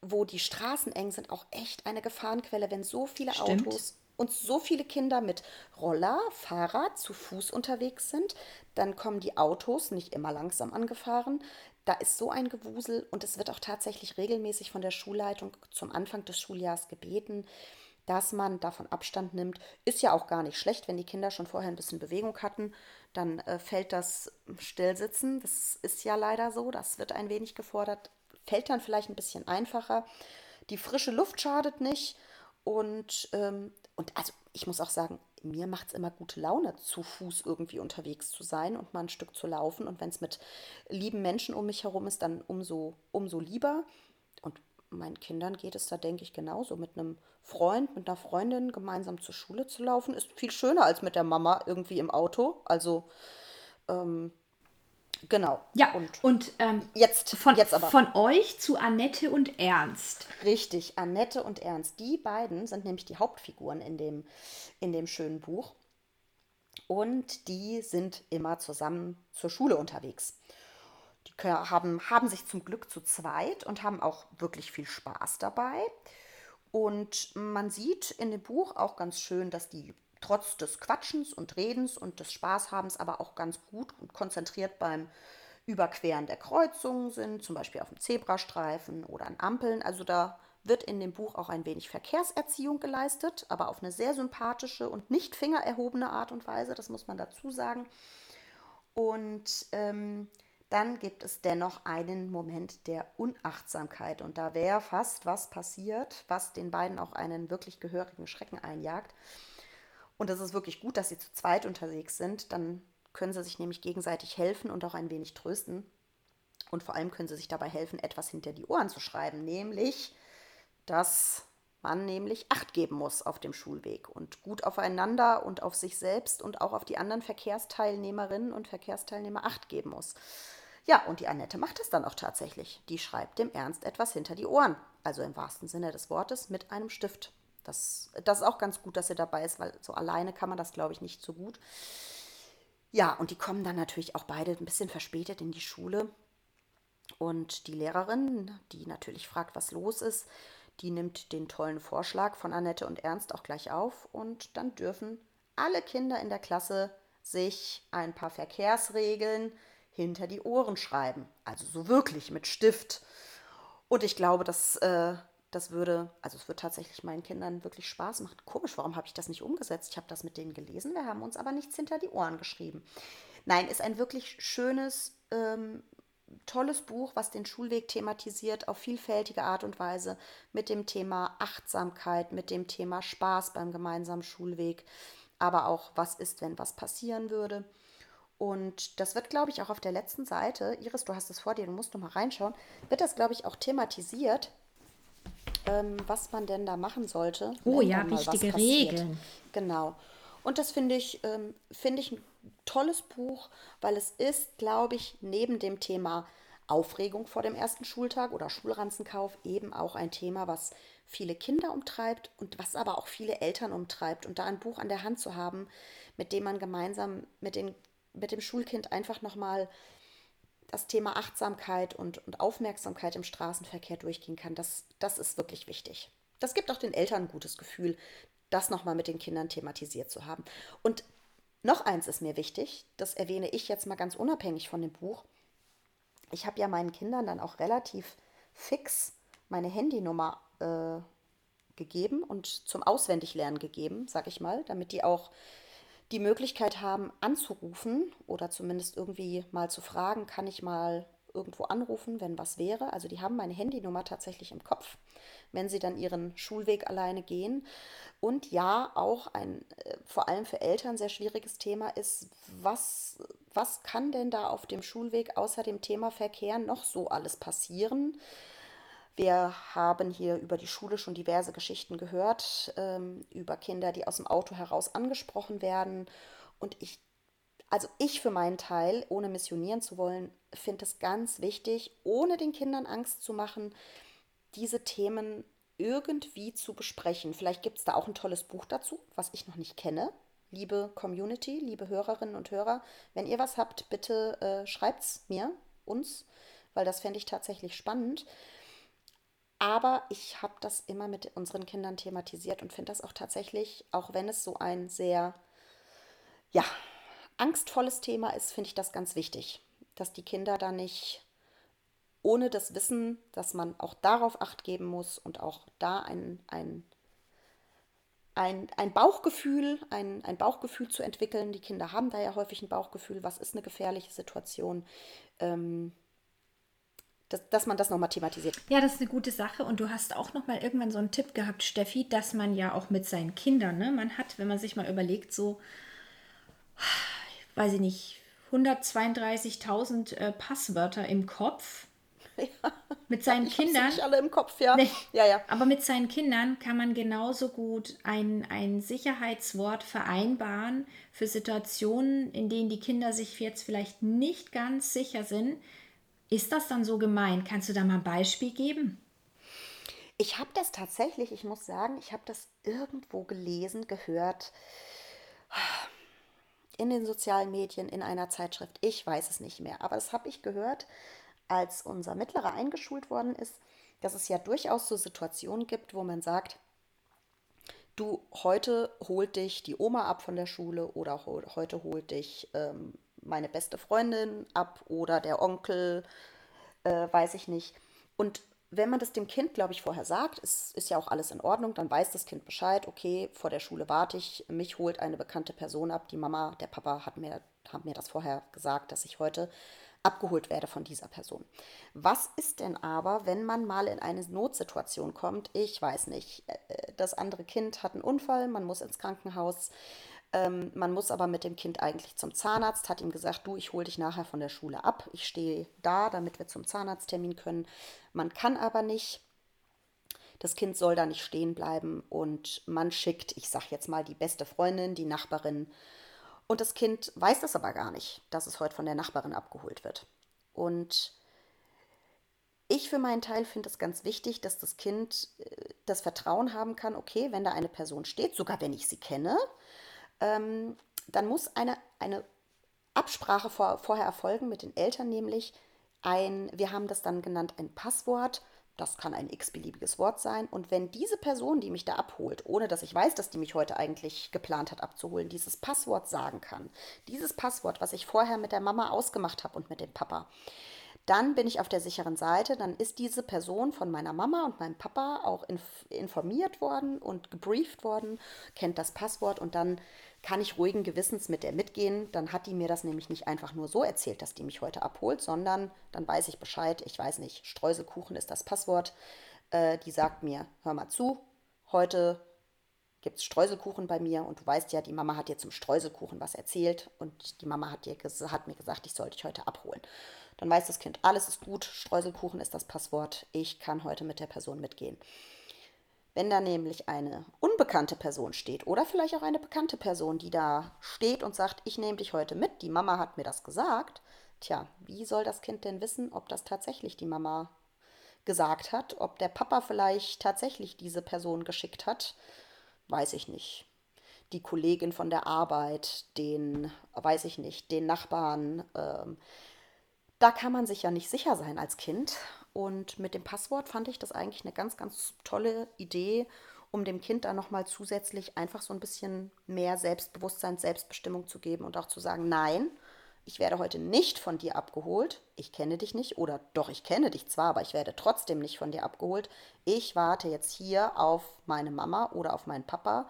wo die Straßen eng sind, auch echt eine Gefahrenquelle, wenn so viele Stimmt. Autos und so viele Kinder mit Roller, Fahrrad, zu Fuß unterwegs sind, dann kommen die Autos nicht immer langsam angefahren. Da ist so ein Gewusel und es wird auch tatsächlich regelmäßig von der Schulleitung zum Anfang des Schuljahres gebeten, dass man davon Abstand nimmt. Ist ja auch gar nicht schlecht, wenn die Kinder schon vorher ein bisschen Bewegung hatten, dann äh, fällt das Stillsitzen. Das ist ja leider so, das wird ein wenig gefordert. Fällt dann vielleicht ein bisschen einfacher. Die frische Luft schadet nicht. Und, ähm, und also ich muss auch sagen, mir macht es immer gute Laune, zu Fuß irgendwie unterwegs zu sein und mal ein Stück zu laufen. Und wenn es mit lieben Menschen um mich herum ist, dann umso, umso lieber. Und meinen Kindern geht es da, denke ich, genauso. Mit einem Freund, mit einer Freundin gemeinsam zur Schule zu laufen, ist viel schöner als mit der Mama irgendwie im Auto. Also, ähm, genau. Ja, und und, ähm, jetzt, von, jetzt aber. von euch zu Annette und Ernst. Richtig, Annette und Ernst. Die beiden sind nämlich die Hauptfiguren in dem, in dem schönen Buch. Und die sind immer zusammen zur Schule unterwegs. Die haben, haben sich zum Glück zu zweit und haben auch wirklich viel Spaß dabei. Und man sieht in dem Buch auch ganz schön, dass die trotz des Quatschens und Redens und des Spaßhabens aber auch ganz gut und konzentriert beim Überqueren der Kreuzungen sind, zum Beispiel auf dem Zebrastreifen oder an Ampeln. Also da wird in dem Buch auch ein wenig Verkehrserziehung geleistet, aber auf eine sehr sympathische und nicht fingererhobene Art und Weise, das muss man dazu sagen. Und ähm, dann gibt es dennoch einen Moment der Unachtsamkeit. Und da wäre fast was passiert, was den beiden auch einen wirklich gehörigen Schrecken einjagt. Und es ist wirklich gut, dass sie zu zweit unterwegs sind. Dann können sie sich nämlich gegenseitig helfen und auch ein wenig trösten. Und vor allem können sie sich dabei helfen, etwas hinter die Ohren zu schreiben, nämlich, dass man nämlich Acht geben muss auf dem Schulweg und gut aufeinander und auf sich selbst und auch auf die anderen Verkehrsteilnehmerinnen und Verkehrsteilnehmer Acht geben muss. Ja, und die Annette macht es dann auch tatsächlich. Die schreibt dem Ernst etwas hinter die Ohren. Also im wahrsten Sinne des Wortes mit einem Stift. Das, das ist auch ganz gut, dass sie dabei ist, weil so alleine kann man das, glaube ich, nicht so gut. Ja, und die kommen dann natürlich auch beide ein bisschen verspätet in die Schule. Und die Lehrerin, die natürlich fragt, was los ist, die nimmt den tollen Vorschlag von Annette und Ernst auch gleich auf. Und dann dürfen alle Kinder in der Klasse sich ein paar Verkehrsregeln hinter die Ohren schreiben. Also so wirklich mit Stift. Und ich glaube, das äh, Das würde, also es wird tatsächlich meinen Kindern wirklich Spaß machen. Komisch, warum habe ich das nicht umgesetzt? Ich habe das mit denen gelesen, wir haben uns aber nichts hinter die Ohren geschrieben. Nein, ist ein wirklich schönes, ähm, tolles Buch, was den Schulweg thematisiert auf vielfältige Art und Weise mit dem Thema Achtsamkeit, mit dem Thema Spaß beim gemeinsamen Schulweg, aber auch was ist, wenn was passieren würde. Und das wird, glaube ich, auch auf der letzten Seite, Iris, du hast es vor dir, du musst noch mal reinschauen, wird das, glaube ich, auch thematisiert, ähm, was man denn da machen sollte. Oh ja, wichtige Regeln. Genau. Und das finde ich, ähm, finde ich ein tolles Buch, weil es ist, glaube ich, neben dem Thema Aufregung vor dem ersten Schultag oder Schulranzenkauf eben auch ein Thema, was viele Kinder umtreibt und was aber auch viele Eltern umtreibt. Und da ein Buch an der Hand zu haben, mit dem man gemeinsam mit, den, mit dem Schulkind einfach nochmal das Thema Achtsamkeit und, und Aufmerksamkeit im Straßenverkehr durchgehen kann, das, das ist wirklich wichtig. Das gibt auch den Eltern ein gutes Gefühl, das nochmal mit den Kindern thematisiert zu haben. Und noch eins ist mir wichtig, das erwähne ich jetzt mal ganz unabhängig von dem Buch. Ich habe ja meinen Kindern dann auch relativ fix meine Handynummer äh, gegeben und zum Auswendiglernen gegeben, sag ich mal, damit die auch die Möglichkeit haben, anzurufen oder zumindest irgendwie mal zu fragen, kann ich mal irgendwo anrufen, wenn was wäre. Also die haben meine Handynummer tatsächlich im Kopf, wenn sie dann ihren Schulweg alleine gehen. Und ja, auch ein äh, vor allem für Eltern sehr schwieriges Thema ist, was, was kann denn da auf dem Schulweg außer dem Thema Verkehr noch so alles passieren? Wir haben hier über die Schule schon diverse Geschichten gehört, ähm, über Kinder, die aus dem Auto heraus angesprochen werden. Und ich, also ich für meinen Teil, ohne missionieren zu wollen, finde es ganz wichtig, ohne den Kindern Angst zu machen, diese Themen irgendwie zu besprechen. Vielleicht gibt es da auch ein tolles Buch dazu, was ich noch nicht kenne. Liebe Community, liebe Hörerinnen und Hörer, wenn ihr was habt, bitte äh, schreibt es mir, uns, weil das fände ich tatsächlich spannend. Aber ich habe das immer mit unseren Kindern thematisiert und finde das auch tatsächlich, auch wenn es so ein sehr, ja, angstvolles Thema ist, finde ich das ganz wichtig, dass die Kinder da nicht ohne das Wissen, dass man auch darauf acht geben muss und auch da ein, ein, ein, ein Bauchgefühl, ein, ein Bauchgefühl zu entwickeln. Die Kinder haben da ja häufig ein Bauchgefühl, was ist eine gefährliche Situation. Ähm, dass, dass man das nochmal thematisiert. Ja, das ist eine gute Sache. Und du hast auch nochmal irgendwann so einen Tipp gehabt, Steffi, dass man ja auch mit seinen Kindern, ne, man hat, wenn man sich mal überlegt, so, weiß ich nicht, 132.000 äh, Passwörter im Kopf. Ja, mit seinen ich Kindern. Nicht alle im Kopf, ja. Nee, ja, ja. Aber mit seinen Kindern kann man genauso gut ein, ein Sicherheitswort vereinbaren für Situationen, in denen die Kinder sich jetzt vielleicht nicht ganz sicher sind, ist das dann so gemeint? Kannst du da mal ein Beispiel geben? Ich habe das tatsächlich, ich muss sagen, ich habe das irgendwo gelesen, gehört, in den sozialen Medien, in einer Zeitschrift. Ich weiß es nicht mehr, aber das habe ich gehört, als unser Mittlerer eingeschult worden ist, dass es ja durchaus so Situationen gibt, wo man sagt, du, heute holt dich die Oma ab von der Schule oder heute holt dich ähm, meine beste Freundin ab oder der Onkel, äh, weiß ich nicht. Und wenn man das dem Kind, glaube ich, vorher sagt, ist, ist ja auch alles in Ordnung, dann weiß das Kind Bescheid, okay, vor der Schule warte ich, mich holt eine bekannte Person ab, die Mama, der Papa hat mir, hat mir das vorher gesagt, dass ich heute abgeholt werde von dieser Person. Was ist denn aber, wenn man mal in eine Notsituation kommt? Ich weiß nicht, äh, das andere Kind hat einen Unfall, man muss ins Krankenhaus, ähm, man muss aber mit dem Kind eigentlich zum Zahnarzt, hat ihm gesagt, du, ich hole dich nachher von der Schule ab. Ich stehe da, damit wir zum Zahnarzttermin können. Man kann aber nicht. Das Kind soll da nicht stehen bleiben und man schickt, ich sag jetzt mal, die beste Freundin, die Nachbarin. Und das Kind weiß das aber gar nicht, dass es heute von der Nachbarin abgeholt wird. Und ich für meinen Teil finde es ganz wichtig, dass das Kind äh, das Vertrauen haben kann, okay, wenn da eine Person steht, sogar wenn ich sie kenne, ähm, dann muss eine, eine Absprache vor, vorher erfolgen mit den Eltern, nämlich ein, wir haben das dann genannt, ein Passwort. Das kann ein x-beliebiges Wort sein. Und wenn diese Person, die mich da abholt, ohne dass ich weiß, dass die mich heute eigentlich geplant hat abzuholen, dieses Passwort sagen kann, dieses Passwort, was ich vorher mit der Mama ausgemacht habe und mit dem Papa, dann bin ich auf der sicheren Seite. Dann ist diese Person von meiner Mama und meinem Papa auch inf informiert worden und gebrieft worden, kennt das Passwort und dann kann ich ruhigen Gewissens mit der mitgehen. Dann hat die mir das nämlich nicht einfach nur so erzählt, dass die mich heute abholt, sondern dann weiß ich Bescheid. Ich weiß nicht, Streuselkuchen ist das Passwort. Äh, die sagt mir, hör mal zu, heute gibt es Streuselkuchen bei mir und du weißt ja, die Mama hat dir zum Streuselkuchen was erzählt und die Mama hat, dir hat mir gesagt, ich soll dich heute abholen. Dann weiß das Kind, alles ist gut, Streuselkuchen ist das Passwort, ich kann heute mit der Person mitgehen. Wenn da nämlich eine unbekannte Person steht oder vielleicht auch eine bekannte Person, die da steht und sagt, ich nehme dich heute mit, die Mama hat mir das gesagt, tja, wie soll das Kind denn wissen, ob das tatsächlich die Mama gesagt hat, ob der Papa vielleicht tatsächlich diese Person geschickt hat, weiß ich nicht. Die Kollegin von der Arbeit, den, weiß ich nicht, den Nachbarn. Ähm, da kann man sich ja nicht sicher sein als Kind. Und mit dem Passwort fand ich das eigentlich eine ganz, ganz tolle Idee, um dem Kind da nochmal zusätzlich einfach so ein bisschen mehr Selbstbewusstsein, Selbstbestimmung zu geben und auch zu sagen, nein, ich werde heute nicht von dir abgeholt, ich kenne dich nicht. Oder doch, ich kenne dich zwar, aber ich werde trotzdem nicht von dir abgeholt. Ich warte jetzt hier auf meine Mama oder auf meinen Papa.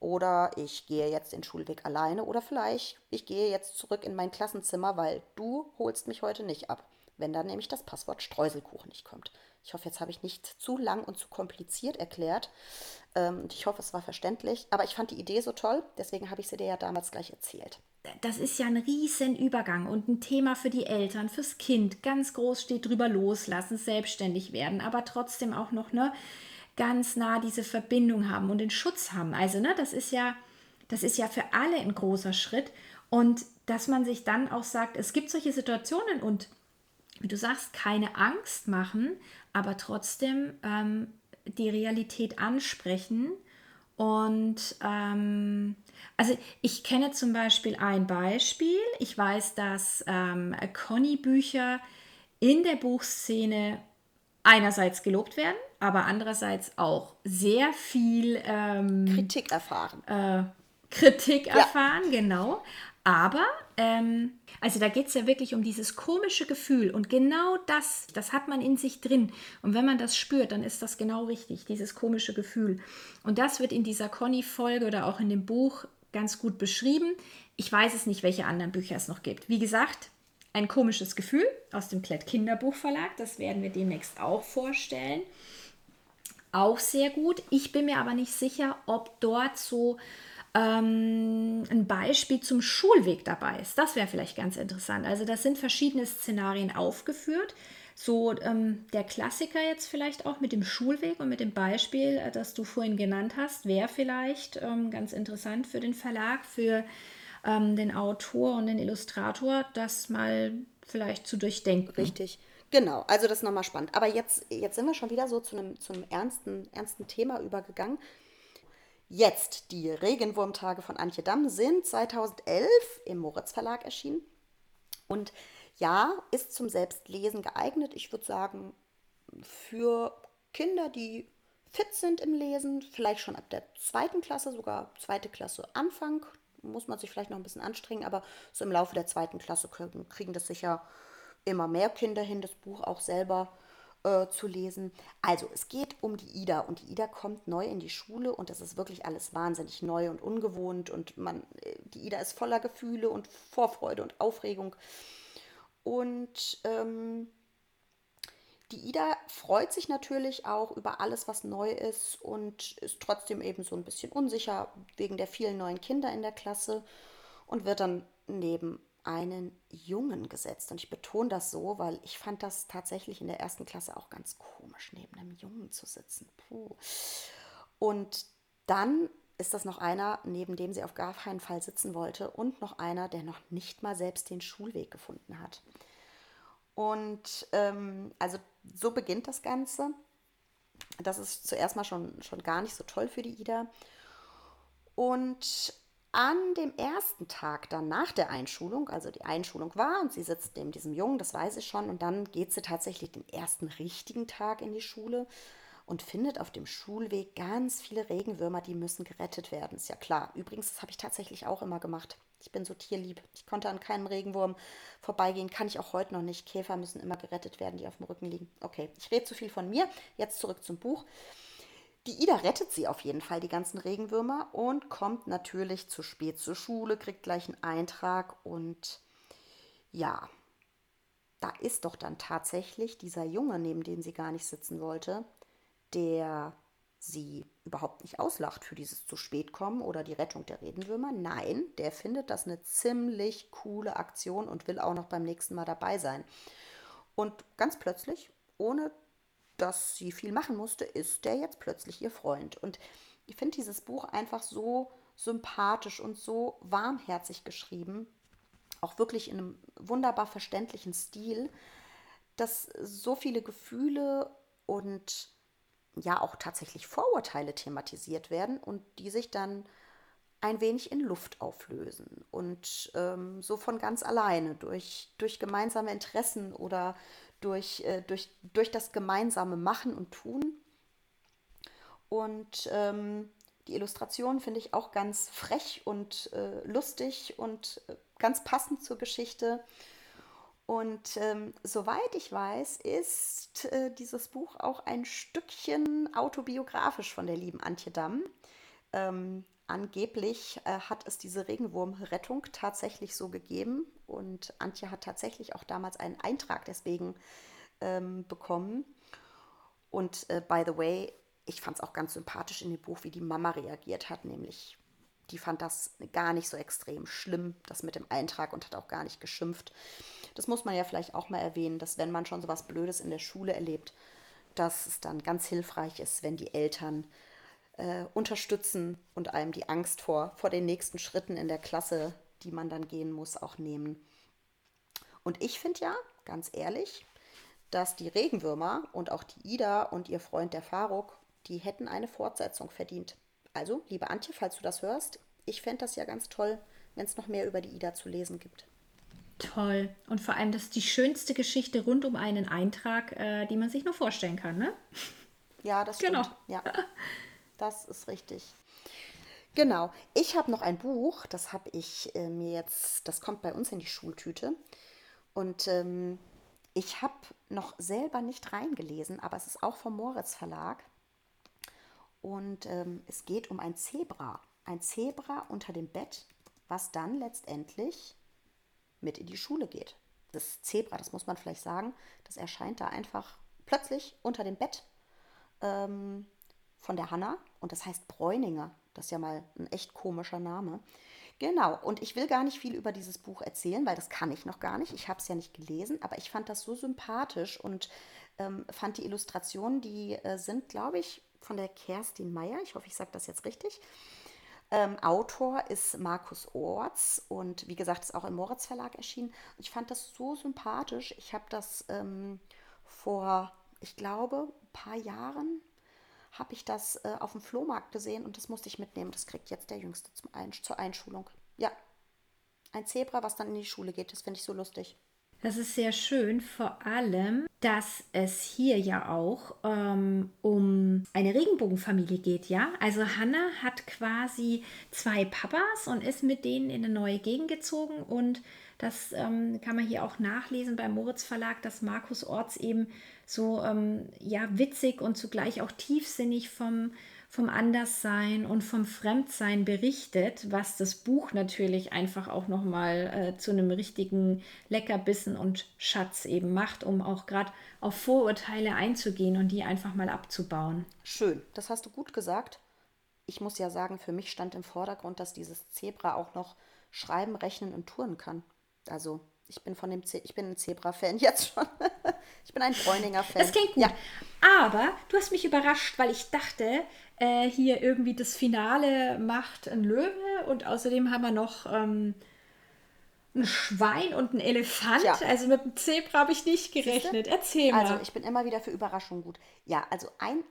Oder ich gehe jetzt den Schulweg alleine. Oder vielleicht ich gehe jetzt zurück in mein Klassenzimmer, weil du holst mich heute nicht ab, wenn dann nämlich das Passwort Streuselkuchen nicht kommt. Ich hoffe, jetzt habe ich nicht zu lang und zu kompliziert erklärt. Ähm, ich hoffe, es war verständlich. Aber ich fand die Idee so toll, deswegen habe ich sie dir ja damals gleich erzählt das ist ja ein riesen Übergang und ein Thema für die Eltern, fürs Kind. Ganz groß steht drüber loslassen, selbstständig werden, aber trotzdem auch noch ne, ganz nah diese Verbindung haben und den Schutz haben. Also ne, das ist ja, das ist ja für alle ein großer Schritt und dass man sich dann auch sagt, es gibt solche Situationen und wie du sagst, keine Angst machen, aber trotzdem ähm, die Realität ansprechen und ähm, also ich kenne zum Beispiel ein Beispiel. Ich weiß, dass ähm, Conny-Bücher in der Buchszene einerseits gelobt werden, aber andererseits auch sehr viel ähm, Kritik erfahren. Äh, Kritik erfahren, ja. genau. Aber, ähm, also da geht es ja wirklich um dieses komische Gefühl und genau das, das hat man in sich drin. Und wenn man das spürt, dann ist das genau richtig, dieses komische Gefühl. Und das wird in dieser Conny-Folge oder auch in dem Buch ganz gut beschrieben. Ich weiß es nicht, welche anderen Bücher es noch gibt. Wie gesagt, ein komisches Gefühl aus dem Klett Kinderbuchverlag, das werden wir demnächst auch vorstellen. Auch sehr gut. Ich bin mir aber nicht sicher, ob dort so ähm, ein Beispiel zum Schulweg dabei ist. Das wäre vielleicht ganz interessant. Also das sind verschiedene Szenarien aufgeführt. So ähm, der Klassiker jetzt vielleicht auch mit dem Schulweg und mit dem Beispiel, äh, das du vorhin genannt hast, wäre vielleicht ähm, ganz interessant für den Verlag, für ähm, den Autor und den Illustrator, das mal vielleicht zu durchdenken. Richtig. Genau, also das ist nochmal spannend. Aber jetzt, jetzt sind wir schon wieder so zu einem, zu einem ernsten, ernsten Thema übergegangen. Jetzt, die Regenwurmtage von Antje Damm sind 2011 im Moritz Verlag erschienen. Und ja, ist zum Selbstlesen geeignet. Ich würde sagen, für Kinder, die fit sind im Lesen, vielleicht schon ab der zweiten Klasse, sogar zweite Klasse Anfang, muss man sich vielleicht noch ein bisschen anstrengen, aber so im Laufe der zweiten Klasse kriegen, kriegen das sicher immer mehr Kinder hin, das Buch auch selber äh, zu lesen. Also es geht um die Ida und die Ida kommt neu in die Schule und das ist wirklich alles wahnsinnig neu und ungewohnt und man, äh, die Ida ist voller Gefühle und Vorfreude und Aufregung. Und ähm, die Ida freut sich natürlich auch über alles, was neu ist und ist trotzdem eben so ein bisschen unsicher wegen der vielen neuen Kinder in der Klasse und wird dann neben einen Jungen gesetzt. Und ich betone das so, weil ich fand das tatsächlich in der ersten Klasse auch ganz komisch, neben einem Jungen zu sitzen. Puh. Und dann ist das noch einer, neben dem sie auf gar keinen Fall sitzen wollte und noch einer, der noch nicht mal selbst den Schulweg gefunden hat. Und ähm, also so beginnt das Ganze. Das ist zuerst mal schon, schon gar nicht so toll für die Ida. Und an dem ersten Tag dann nach der Einschulung, also die Einschulung war und sie sitzt neben diesem Jungen, das weiß ich schon, und dann geht sie tatsächlich den ersten richtigen Tag in die Schule. und findet auf dem Schulweg ganz viele Regenwürmer, die müssen gerettet werden. Ist ja klar. Übrigens, das habe ich tatsächlich auch immer gemacht. Ich bin so tierlieb. Ich konnte an keinem Regenwurm vorbeigehen. Kann ich auch heute noch nicht. Käfer müssen immer gerettet werden, die auf dem Rücken liegen. Okay, ich rede zu viel von mir. Jetzt zurück zum Buch. Die Ida rettet sie auf jeden Fall, die ganzen Regenwürmer, und kommt natürlich zu spät zur Schule, kriegt gleich einen Eintrag und ja, da ist doch dann tatsächlich dieser Junge, neben dem sie gar nicht sitzen wollte, der sie überhaupt nicht auslacht für dieses zu spät kommen oder die Rettung der Redenwürmer. Nein, der findet das eine ziemlich coole Aktion und will auch noch beim nächsten Mal dabei sein. Und ganz plötzlich, ohne dass sie viel machen musste, ist der jetzt plötzlich ihr Freund. Und ich finde dieses Buch einfach so sympathisch und so warmherzig geschrieben, auch wirklich in einem wunderbar verständlichen Stil, dass so viele Gefühle und ja auch tatsächlich Vorurteile thematisiert werden und die sich dann ein wenig in Luft auflösen und ähm, so von ganz alleine durch, durch gemeinsame Interessen oder durch, äh, durch, durch das gemeinsame Machen und Tun. Und ähm, die Illustration finde ich auch ganz frech und äh, lustig und äh, ganz passend zur Geschichte. Und ähm, soweit ich weiß, ist äh, dieses Buch auch ein Stückchen autobiografisch von der lieben Antje Damm. Ähm, angeblich äh, hat es diese Regenwurmrettung tatsächlich so gegeben und Antje hat tatsächlich auch damals einen Eintrag deswegen ähm, bekommen. Und äh, by the way, ich fand es auch ganz sympathisch in dem Buch, wie die Mama reagiert hat, nämlich die fand das gar nicht so extrem schlimm, das mit dem Eintrag und hat auch gar nicht geschimpft. Das muss man ja vielleicht auch mal erwähnen, dass wenn man schon so was Blödes in der Schule erlebt, dass es dann ganz hilfreich ist, wenn die Eltern äh, unterstützen und einem die Angst vor, vor den nächsten Schritten in der Klasse, die man dann gehen muss, auch nehmen. Und ich finde ja, ganz ehrlich, dass die Regenwürmer und auch die Ida und ihr Freund der Faruk, die hätten eine Fortsetzung verdient. Also, liebe Antje, falls du das hörst, ich fände das ja ganz toll, wenn es noch mehr über die Ida zu lesen gibt. Toll. Und vor allem, das ist die schönste Geschichte rund um einen Eintrag, äh, die man sich nur vorstellen kann, ne? Ja, das genau. stimmt. Genau. Ja, das ist richtig. Genau. Ich habe noch ein Buch, das habe ich äh, mir jetzt, das kommt bei uns in die Schultüte. Und ähm, ich habe noch selber nicht reingelesen, aber es ist auch vom Moritz Verlag. Und ähm, es geht um ein Zebra. Ein Zebra unter dem Bett, was dann letztendlich mit in die Schule geht. Das Zebra, das muss man vielleicht sagen, das erscheint da einfach plötzlich unter dem Bett ähm, von der Hanna. Und das heißt Bräuninger. Das ist ja mal ein echt komischer Name. Genau, und ich will gar nicht viel über dieses Buch erzählen, weil das kann ich noch gar nicht. Ich habe es ja nicht gelesen, aber ich fand das so sympathisch und ähm, fand die Illustrationen, die äh, sind, glaube ich, von der Kerstin Meyer. Ich hoffe, ich sage das jetzt richtig. Ähm, Autor ist Markus Orts und wie gesagt, ist auch im Moritz Verlag erschienen. Ich fand das so sympathisch. Ich habe das ähm, vor, ich glaube, ein paar Jahren habe ich das äh, auf dem Flohmarkt gesehen und das musste ich mitnehmen. Das kriegt jetzt der Jüngste Ein zur Einschulung. Ja, ein Zebra, was dann in die Schule geht. Das finde ich so lustig. Das ist sehr schön, vor allem, dass es hier ja auch ähm, um eine Regenbogenfamilie geht, ja. Also Hannah hat quasi zwei Papas und ist mit denen in eine neue Gegend gezogen und das ähm, kann man hier auch nachlesen beim Moritz Verlag, dass Markus Orts eben so ähm, ja witzig und zugleich auch tiefsinnig vom vom Anderssein und vom Fremdsein berichtet, was das Buch natürlich einfach auch nochmal äh, zu einem richtigen Leckerbissen und Schatz eben macht, um auch gerade auf Vorurteile einzugehen und die einfach mal abzubauen. Schön, das hast du gut gesagt. Ich muss ja sagen, für mich stand im Vordergrund, dass dieses Zebra auch noch schreiben, rechnen und touren kann. Also ich bin von dem Ze ich bin ein Zebra-Fan jetzt schon. ich bin ein Bräuninger-Fan. Das klingt gut. Ja. Aber du hast mich überrascht, weil ich dachte, äh, hier irgendwie das Finale macht ein Löwe und außerdem haben wir noch ähm, ein Schwein und ein Elefant. Ja. Also mit dem Zebra habe ich nicht gerechnet. Erzähl mal. Also ich bin immer wieder für Überraschungen gut. Ja, also ein,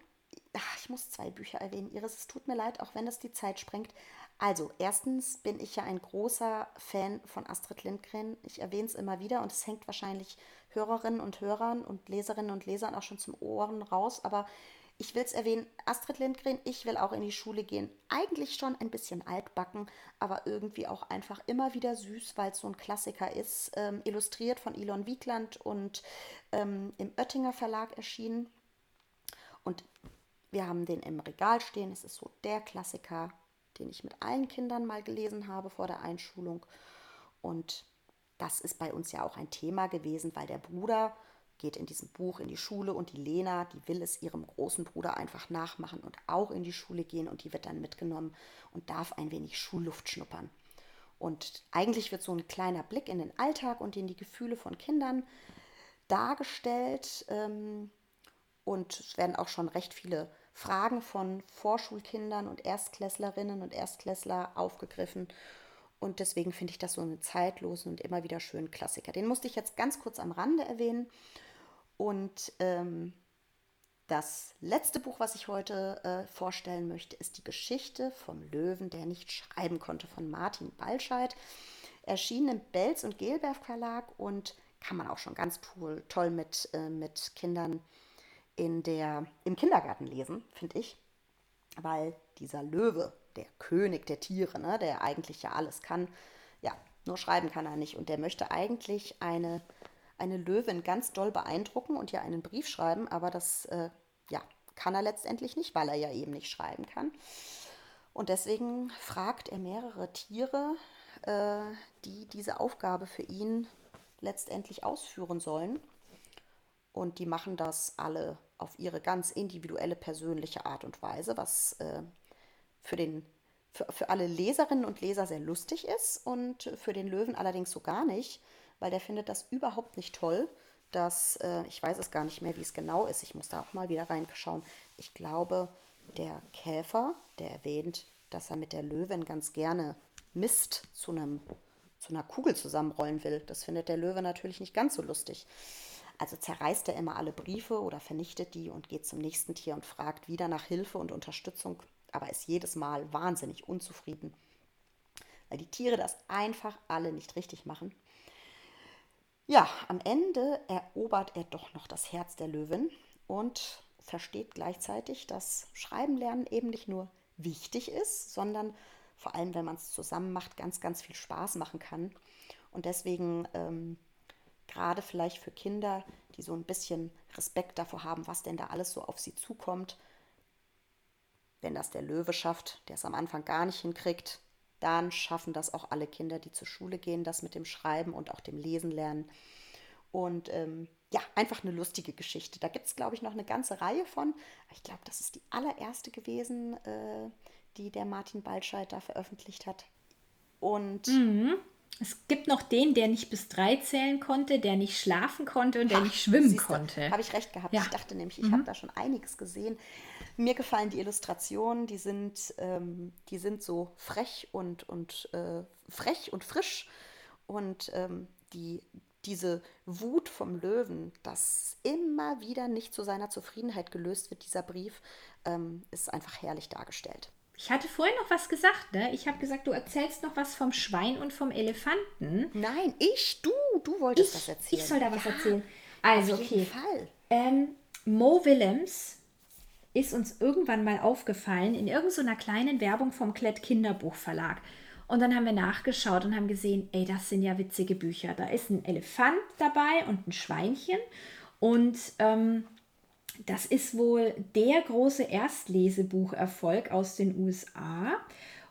ach, ich muss zwei Bücher erwähnen. Iris, es tut mir leid, auch wenn das die Zeit sprengt. Also, erstens bin ich ja ein großer Fan von Astrid Lindgren. Ich erwähne es immer wieder und es hängt wahrscheinlich Hörerinnen und Hörern und Leserinnen und Lesern auch schon zum Ohren raus. Aber ich will es erwähnen, Astrid Lindgren, ich will auch in die Schule gehen. Eigentlich schon ein bisschen altbacken, aber irgendwie auch einfach immer wieder süß, weil es so ein Klassiker ist. Ähm, illustriert von Elon Wiegland und ähm, im Oettinger Verlag erschienen. Und wir haben den im Regal stehen. Es ist so der Klassiker, den ich mit allen Kindern mal gelesen habe vor der Einschulung. Und das ist bei uns ja auch ein Thema gewesen, weil der Bruder geht in diesem Buch in die Schule und die Lena, die will es ihrem großen Bruder einfach nachmachen und auch in die Schule gehen und die wird dann mitgenommen und darf ein wenig Schulluft schnuppern. Und eigentlich wird so ein kleiner Blick in den Alltag und in die Gefühle von Kindern dargestellt. Ähm, und es werden auch schon recht viele Fragen von Vorschulkindern und Erstklässlerinnen und Erstklässler aufgegriffen. Und deswegen finde ich das so einen zeitlosen und immer wieder schönen Klassiker. Den musste ich jetzt ganz kurz am Rande erwähnen. Und ähm, das letzte Buch, was ich heute äh, vorstellen möchte, ist die Geschichte vom Löwen, der nicht schreiben konnte, von Martin Balscheid. Erschienen im Belz und Gelberg Verlag und kann man auch schon ganz toll, toll mit, äh, mit Kindern in der, im Kindergarten lesen, finde ich. Weil dieser Löwe, der König der Tiere, ne, der eigentlich ja alles kann, ja, nur schreiben kann er nicht. Und der möchte eigentlich eine eine Löwin ganz doll beeindrucken und ihr einen Brief schreiben, aber das äh, ja, kann er letztendlich nicht, weil er ja eben nicht schreiben kann. Und deswegen fragt er mehrere Tiere, äh, die diese Aufgabe für ihn letztendlich ausführen sollen. Und die machen das alle auf ihre ganz individuelle, persönliche Art und Weise, was äh, für, den, für, für alle Leserinnen und Leser sehr lustig ist und für den Löwen allerdings so gar nicht, weil der findet das überhaupt nicht toll, dass, äh, ich weiß es gar nicht mehr, wie es genau ist, ich muss da auch mal wieder reinschauen. Ich glaube, der Käfer, der erwähnt, dass er mit der Löwin ganz gerne Mist zu, einem, zu einer Kugel zusammenrollen will. Das findet der Löwe natürlich nicht ganz so lustig. Also zerreißt er immer alle Briefe oder vernichtet die und geht zum nächsten Tier und fragt wieder nach Hilfe und Unterstützung, aber ist jedes Mal wahnsinnig unzufrieden, weil die Tiere das einfach alle nicht richtig machen. Ja, am Ende erobert er doch noch das Herz der Löwin und versteht gleichzeitig, dass Schreiben lernen eben nicht nur wichtig ist, sondern vor allem, wenn man es zusammen macht, ganz, ganz viel Spaß machen kann. Und deswegen ähm, gerade vielleicht für Kinder, die so ein bisschen Respekt davor haben, was denn da alles so auf sie zukommt, wenn das der Löwe schafft, der es am Anfang gar nicht hinkriegt, dann schaffen das auch alle Kinder, die zur Schule gehen, das mit dem Schreiben und auch dem Lesen lernen. Und ähm, ja, einfach eine lustige Geschichte. Da gibt es, glaube ich, noch eine ganze Reihe von. Ich glaube, das ist die allererste gewesen, äh, die der Martin Baltscheid da veröffentlicht hat. Und mhm. Es gibt noch den, der nicht bis drei zählen konnte, der nicht schlafen konnte und der Ach, nicht schwimmen siehste, konnte. Habe ich recht gehabt. Ja. Ich dachte nämlich, ich mhm. habe da schon einiges gesehen. Mir gefallen die Illustrationen, die sind, ähm, die sind so frech und, und äh, frech und frisch. Und ähm, die, diese Wut vom Löwen, dass immer wieder nicht zu seiner Zufriedenheit gelöst wird, dieser Brief, ähm, ist einfach herrlich dargestellt. Ich hatte vorhin noch was gesagt, ne? Ich habe gesagt, du erzählst noch was vom Schwein und vom Elefanten. Nein, ich, du, du wolltest ich, das erzählen. Ich soll da was ja, erzählen. Also, auf jeden okay. Fall. Ähm, Mo Willems ist uns irgendwann mal aufgefallen in irgendeiner kleinen Werbung vom Klett Kinderbuchverlag. Und dann haben wir nachgeschaut und haben gesehen, ey, das sind ja witzige Bücher. Da ist ein Elefant dabei und ein Schweinchen. Und ähm, das ist wohl der große Erstlesebucherfolg aus den USA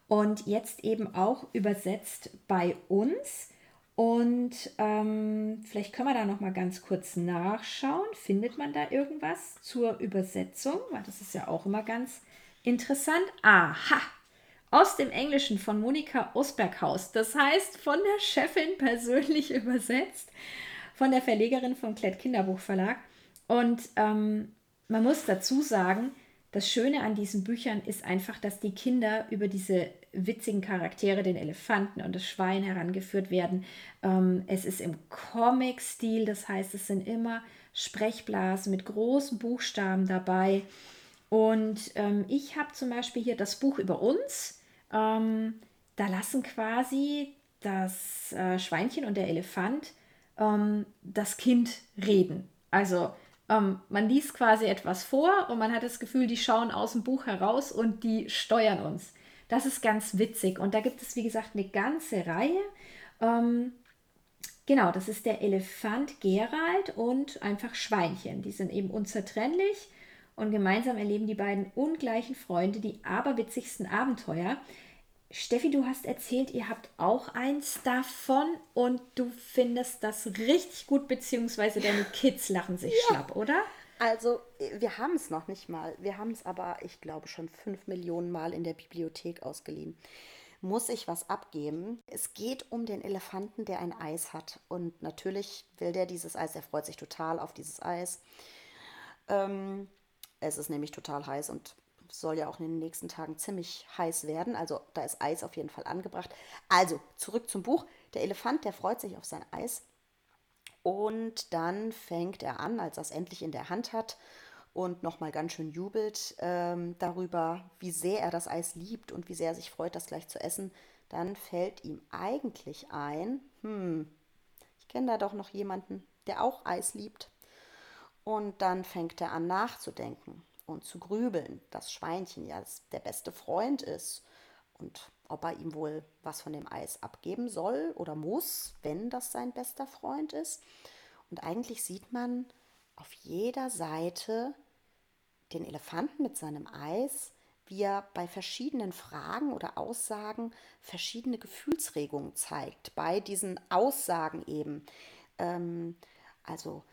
und jetzt eben auch übersetzt bei uns. Und ähm, vielleicht können wir da noch mal ganz kurz nachschauen. Findet man da irgendwas zur Übersetzung? Weil das ist ja auch immer ganz interessant. Aha! Aus dem Englischen von Monika Osberghaus. Das heißt, von der Chefin persönlich übersetzt, von der Verlegerin vom Klett Kinderbuchverlag. Und ähm, man muss dazu sagen, das Schöne an diesen Büchern ist einfach, dass die Kinder über diese witzigen Charaktere, den Elefanten und das Schwein herangeführt werden. Ähm, es ist im Comic-Stil, das heißt, es sind immer Sprechblasen mit großen Buchstaben dabei. Und ähm, ich habe zum Beispiel hier das Buch über uns. Ähm, da lassen quasi das äh, Schweinchen und der Elefant das Kind reden. Also Ähm, man liest quasi etwas vor und man hat das Gefühl, die schauen aus dem Buch heraus und die steuern uns. Das ist ganz witzig. Und da gibt es, wie gesagt, eine ganze Reihe. Ähm, genau, das ist der Elefant Gerald und einfach Schweinchen. Die sind eben unzertrennlich und gemeinsam erleben die beiden ungleichen Freunde die aberwitzigsten Abenteuer. Steffi, du hast erzählt, ihr habt auch eins davon und du findest das richtig gut, beziehungsweise deine Kids lachen sich ja. schlapp, oder? Also, wir haben es noch nicht mal. Wir haben es aber, ich glaube, schon fünf Millionen Mal in der Bibliothek ausgeliehen. Muss ich was abgeben? Es geht um den Elefanten, der ein Eis hat. Und natürlich will der dieses Eis, er freut sich total auf dieses Eis. Ähm, es ist nämlich total heiß und soll ja auch in den nächsten Tagen ziemlich heiß werden. Also da ist Eis auf jeden Fall angebracht. Also zurück zum Buch. Der Elefant, der freut sich auf sein Eis. Und dann fängt er an, als er es endlich in der Hand hat und nochmal ganz schön jubelt ähm, darüber, wie sehr er das Eis liebt und wie sehr er sich freut, das gleich zu essen. Dann fällt ihm eigentlich ein, hm, ich kenne da doch noch jemanden, der auch Eis liebt. Und dann fängt er an nachzudenken und zu grübeln, dass Schweinchen ja der beste Freund ist und ob er ihm wohl was von dem Eis abgeben soll oder muss, wenn das sein bester Freund ist. Und eigentlich sieht man auf jeder Seite den Elefanten mit seinem Eis, wie er bei verschiedenen Fragen oder Aussagen verschiedene Gefühlsregungen zeigt. Bei diesen Aussagen eben. Ähm, also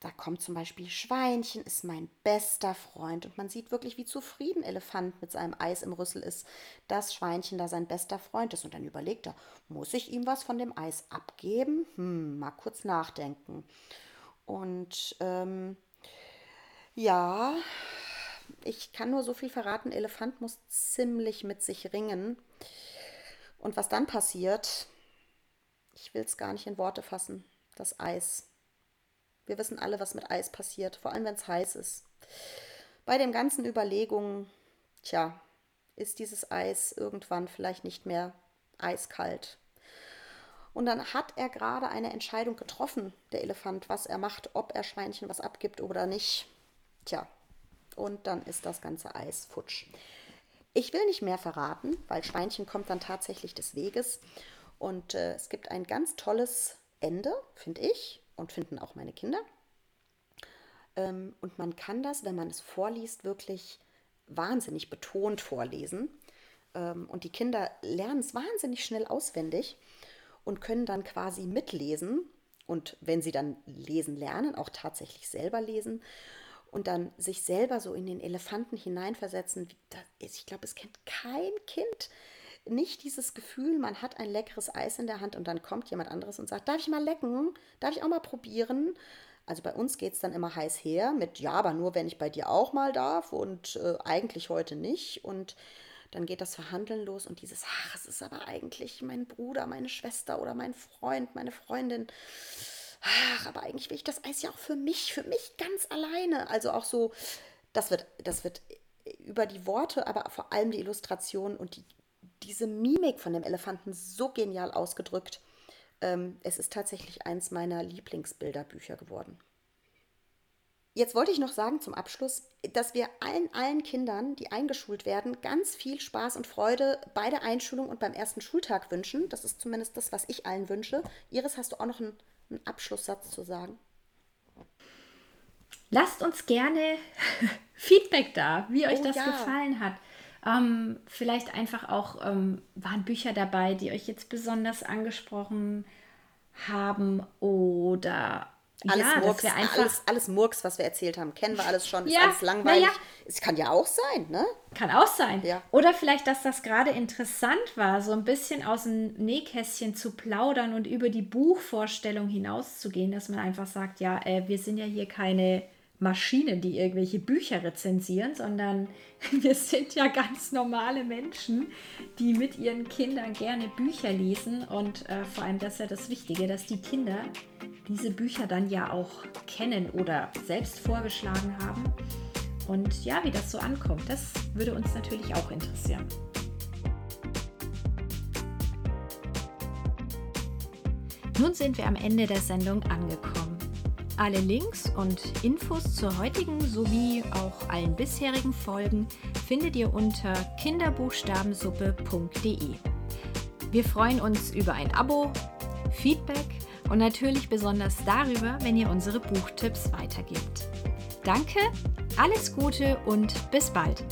da kommt zum Beispiel Schweinchen, ist mein bester Freund. Und man sieht wirklich, wie zufrieden Elefant mit seinem Eis im Rüssel ist, dass Schweinchen da sein bester Freund ist. Und dann überlegt er, muss ich ihm was von dem Eis abgeben? Hm, mal kurz nachdenken. Und ähm, ja, ich kann nur so viel verraten, Elefant muss ziemlich mit sich ringen. Und was dann passiert, ich will es gar nicht in Worte fassen, das Eis wir wissen alle, was mit Eis passiert, vor allem wenn es heiß ist. Bei den ganzen Überlegungen, tja, ist dieses Eis irgendwann vielleicht nicht mehr eiskalt. Und dann hat er gerade eine Entscheidung getroffen, der Elefant, was er macht, ob er Schweinchen was abgibt oder nicht. Tja, und dann ist das ganze Eis futsch. Ich will nicht mehr verraten, weil Schweinchen kommt dann tatsächlich des Weges. Und äh, es gibt ein ganz tolles Ende, finde ich und finden auch meine Kinder. Ähm, und man kann das, wenn man es vorliest, wirklich wahnsinnig betont vorlesen. Ähm, und die Kinder lernen es wahnsinnig schnell auswendig und können dann quasi mitlesen. Und wenn sie dann lesen lernen, auch tatsächlich selber lesen und dann sich selber so in den Elefanten hineinversetzen. Ich glaube, es kennt kein Kind, nicht dieses Gefühl, man hat ein leckeres Eis in der Hand und dann kommt jemand anderes und sagt, darf ich mal lecken? Darf ich auch mal probieren? Also bei uns geht es dann immer heiß her mit, ja, aber nur wenn ich bei dir auch mal darf und äh, eigentlich heute nicht. Und dann geht das Verhandeln los und dieses, ach, es ist aber eigentlich mein Bruder, meine Schwester oder mein Freund, meine Freundin. Ach, aber eigentlich will ich das Eis ja auch für mich, für mich ganz alleine. Also auch so, das wird, das wird über die Worte, aber vor allem die Illustration und die diese Mimik von dem Elefanten so genial ausgedrückt. Ähm, es ist tatsächlich eins meiner Lieblingsbilderbücher geworden. Jetzt wollte ich noch sagen zum Abschluss, dass wir allen, allen Kindern, die eingeschult werden, ganz viel Spaß und Freude bei der Einschulung und beim ersten Schultag wünschen. Das ist zumindest das, was ich allen wünsche. Iris, hast du auch noch einen, einen Abschlusssatz zu sagen? Lasst uns gerne Feedback da, wie euch oh, das ja. gefallen hat. Ähm, vielleicht einfach auch, ähm, waren Bücher dabei, die euch jetzt besonders angesprochen haben oder alles, ja, Murks, einfach... alles, alles Murks, was wir erzählt haben, kennen wir alles schon, ist ja, alles langweilig. Ja. Es kann ja auch sein, ne? Kann auch sein. Ja. Oder vielleicht, dass das gerade interessant war, so ein bisschen aus dem Nähkästchen zu plaudern und über die Buchvorstellung hinauszugehen, dass man einfach sagt, ja, äh, wir sind ja hier keine Maschinen, die irgendwelche Bücher rezensieren, sondern wir sind ja ganz normale Menschen, die mit ihren Kindern gerne Bücher lesen. Und äh, vor allem das ist ja das Wichtige, dass die Kinder diese Bücher dann ja auch kennen oder selbst vorgeschlagen haben. Und ja, wie das so ankommt, das würde uns natürlich auch interessieren. Nun sind wir am Ende der Sendung angekommen. Alle Links und Infos zur heutigen sowie auch allen bisherigen Folgen findet ihr unter kinderbuchstabensuppe.de. Wir freuen uns über ein Abo, Feedback und natürlich besonders darüber, wenn ihr unsere Buchtipps weitergebt. Danke, alles Gute und bis bald!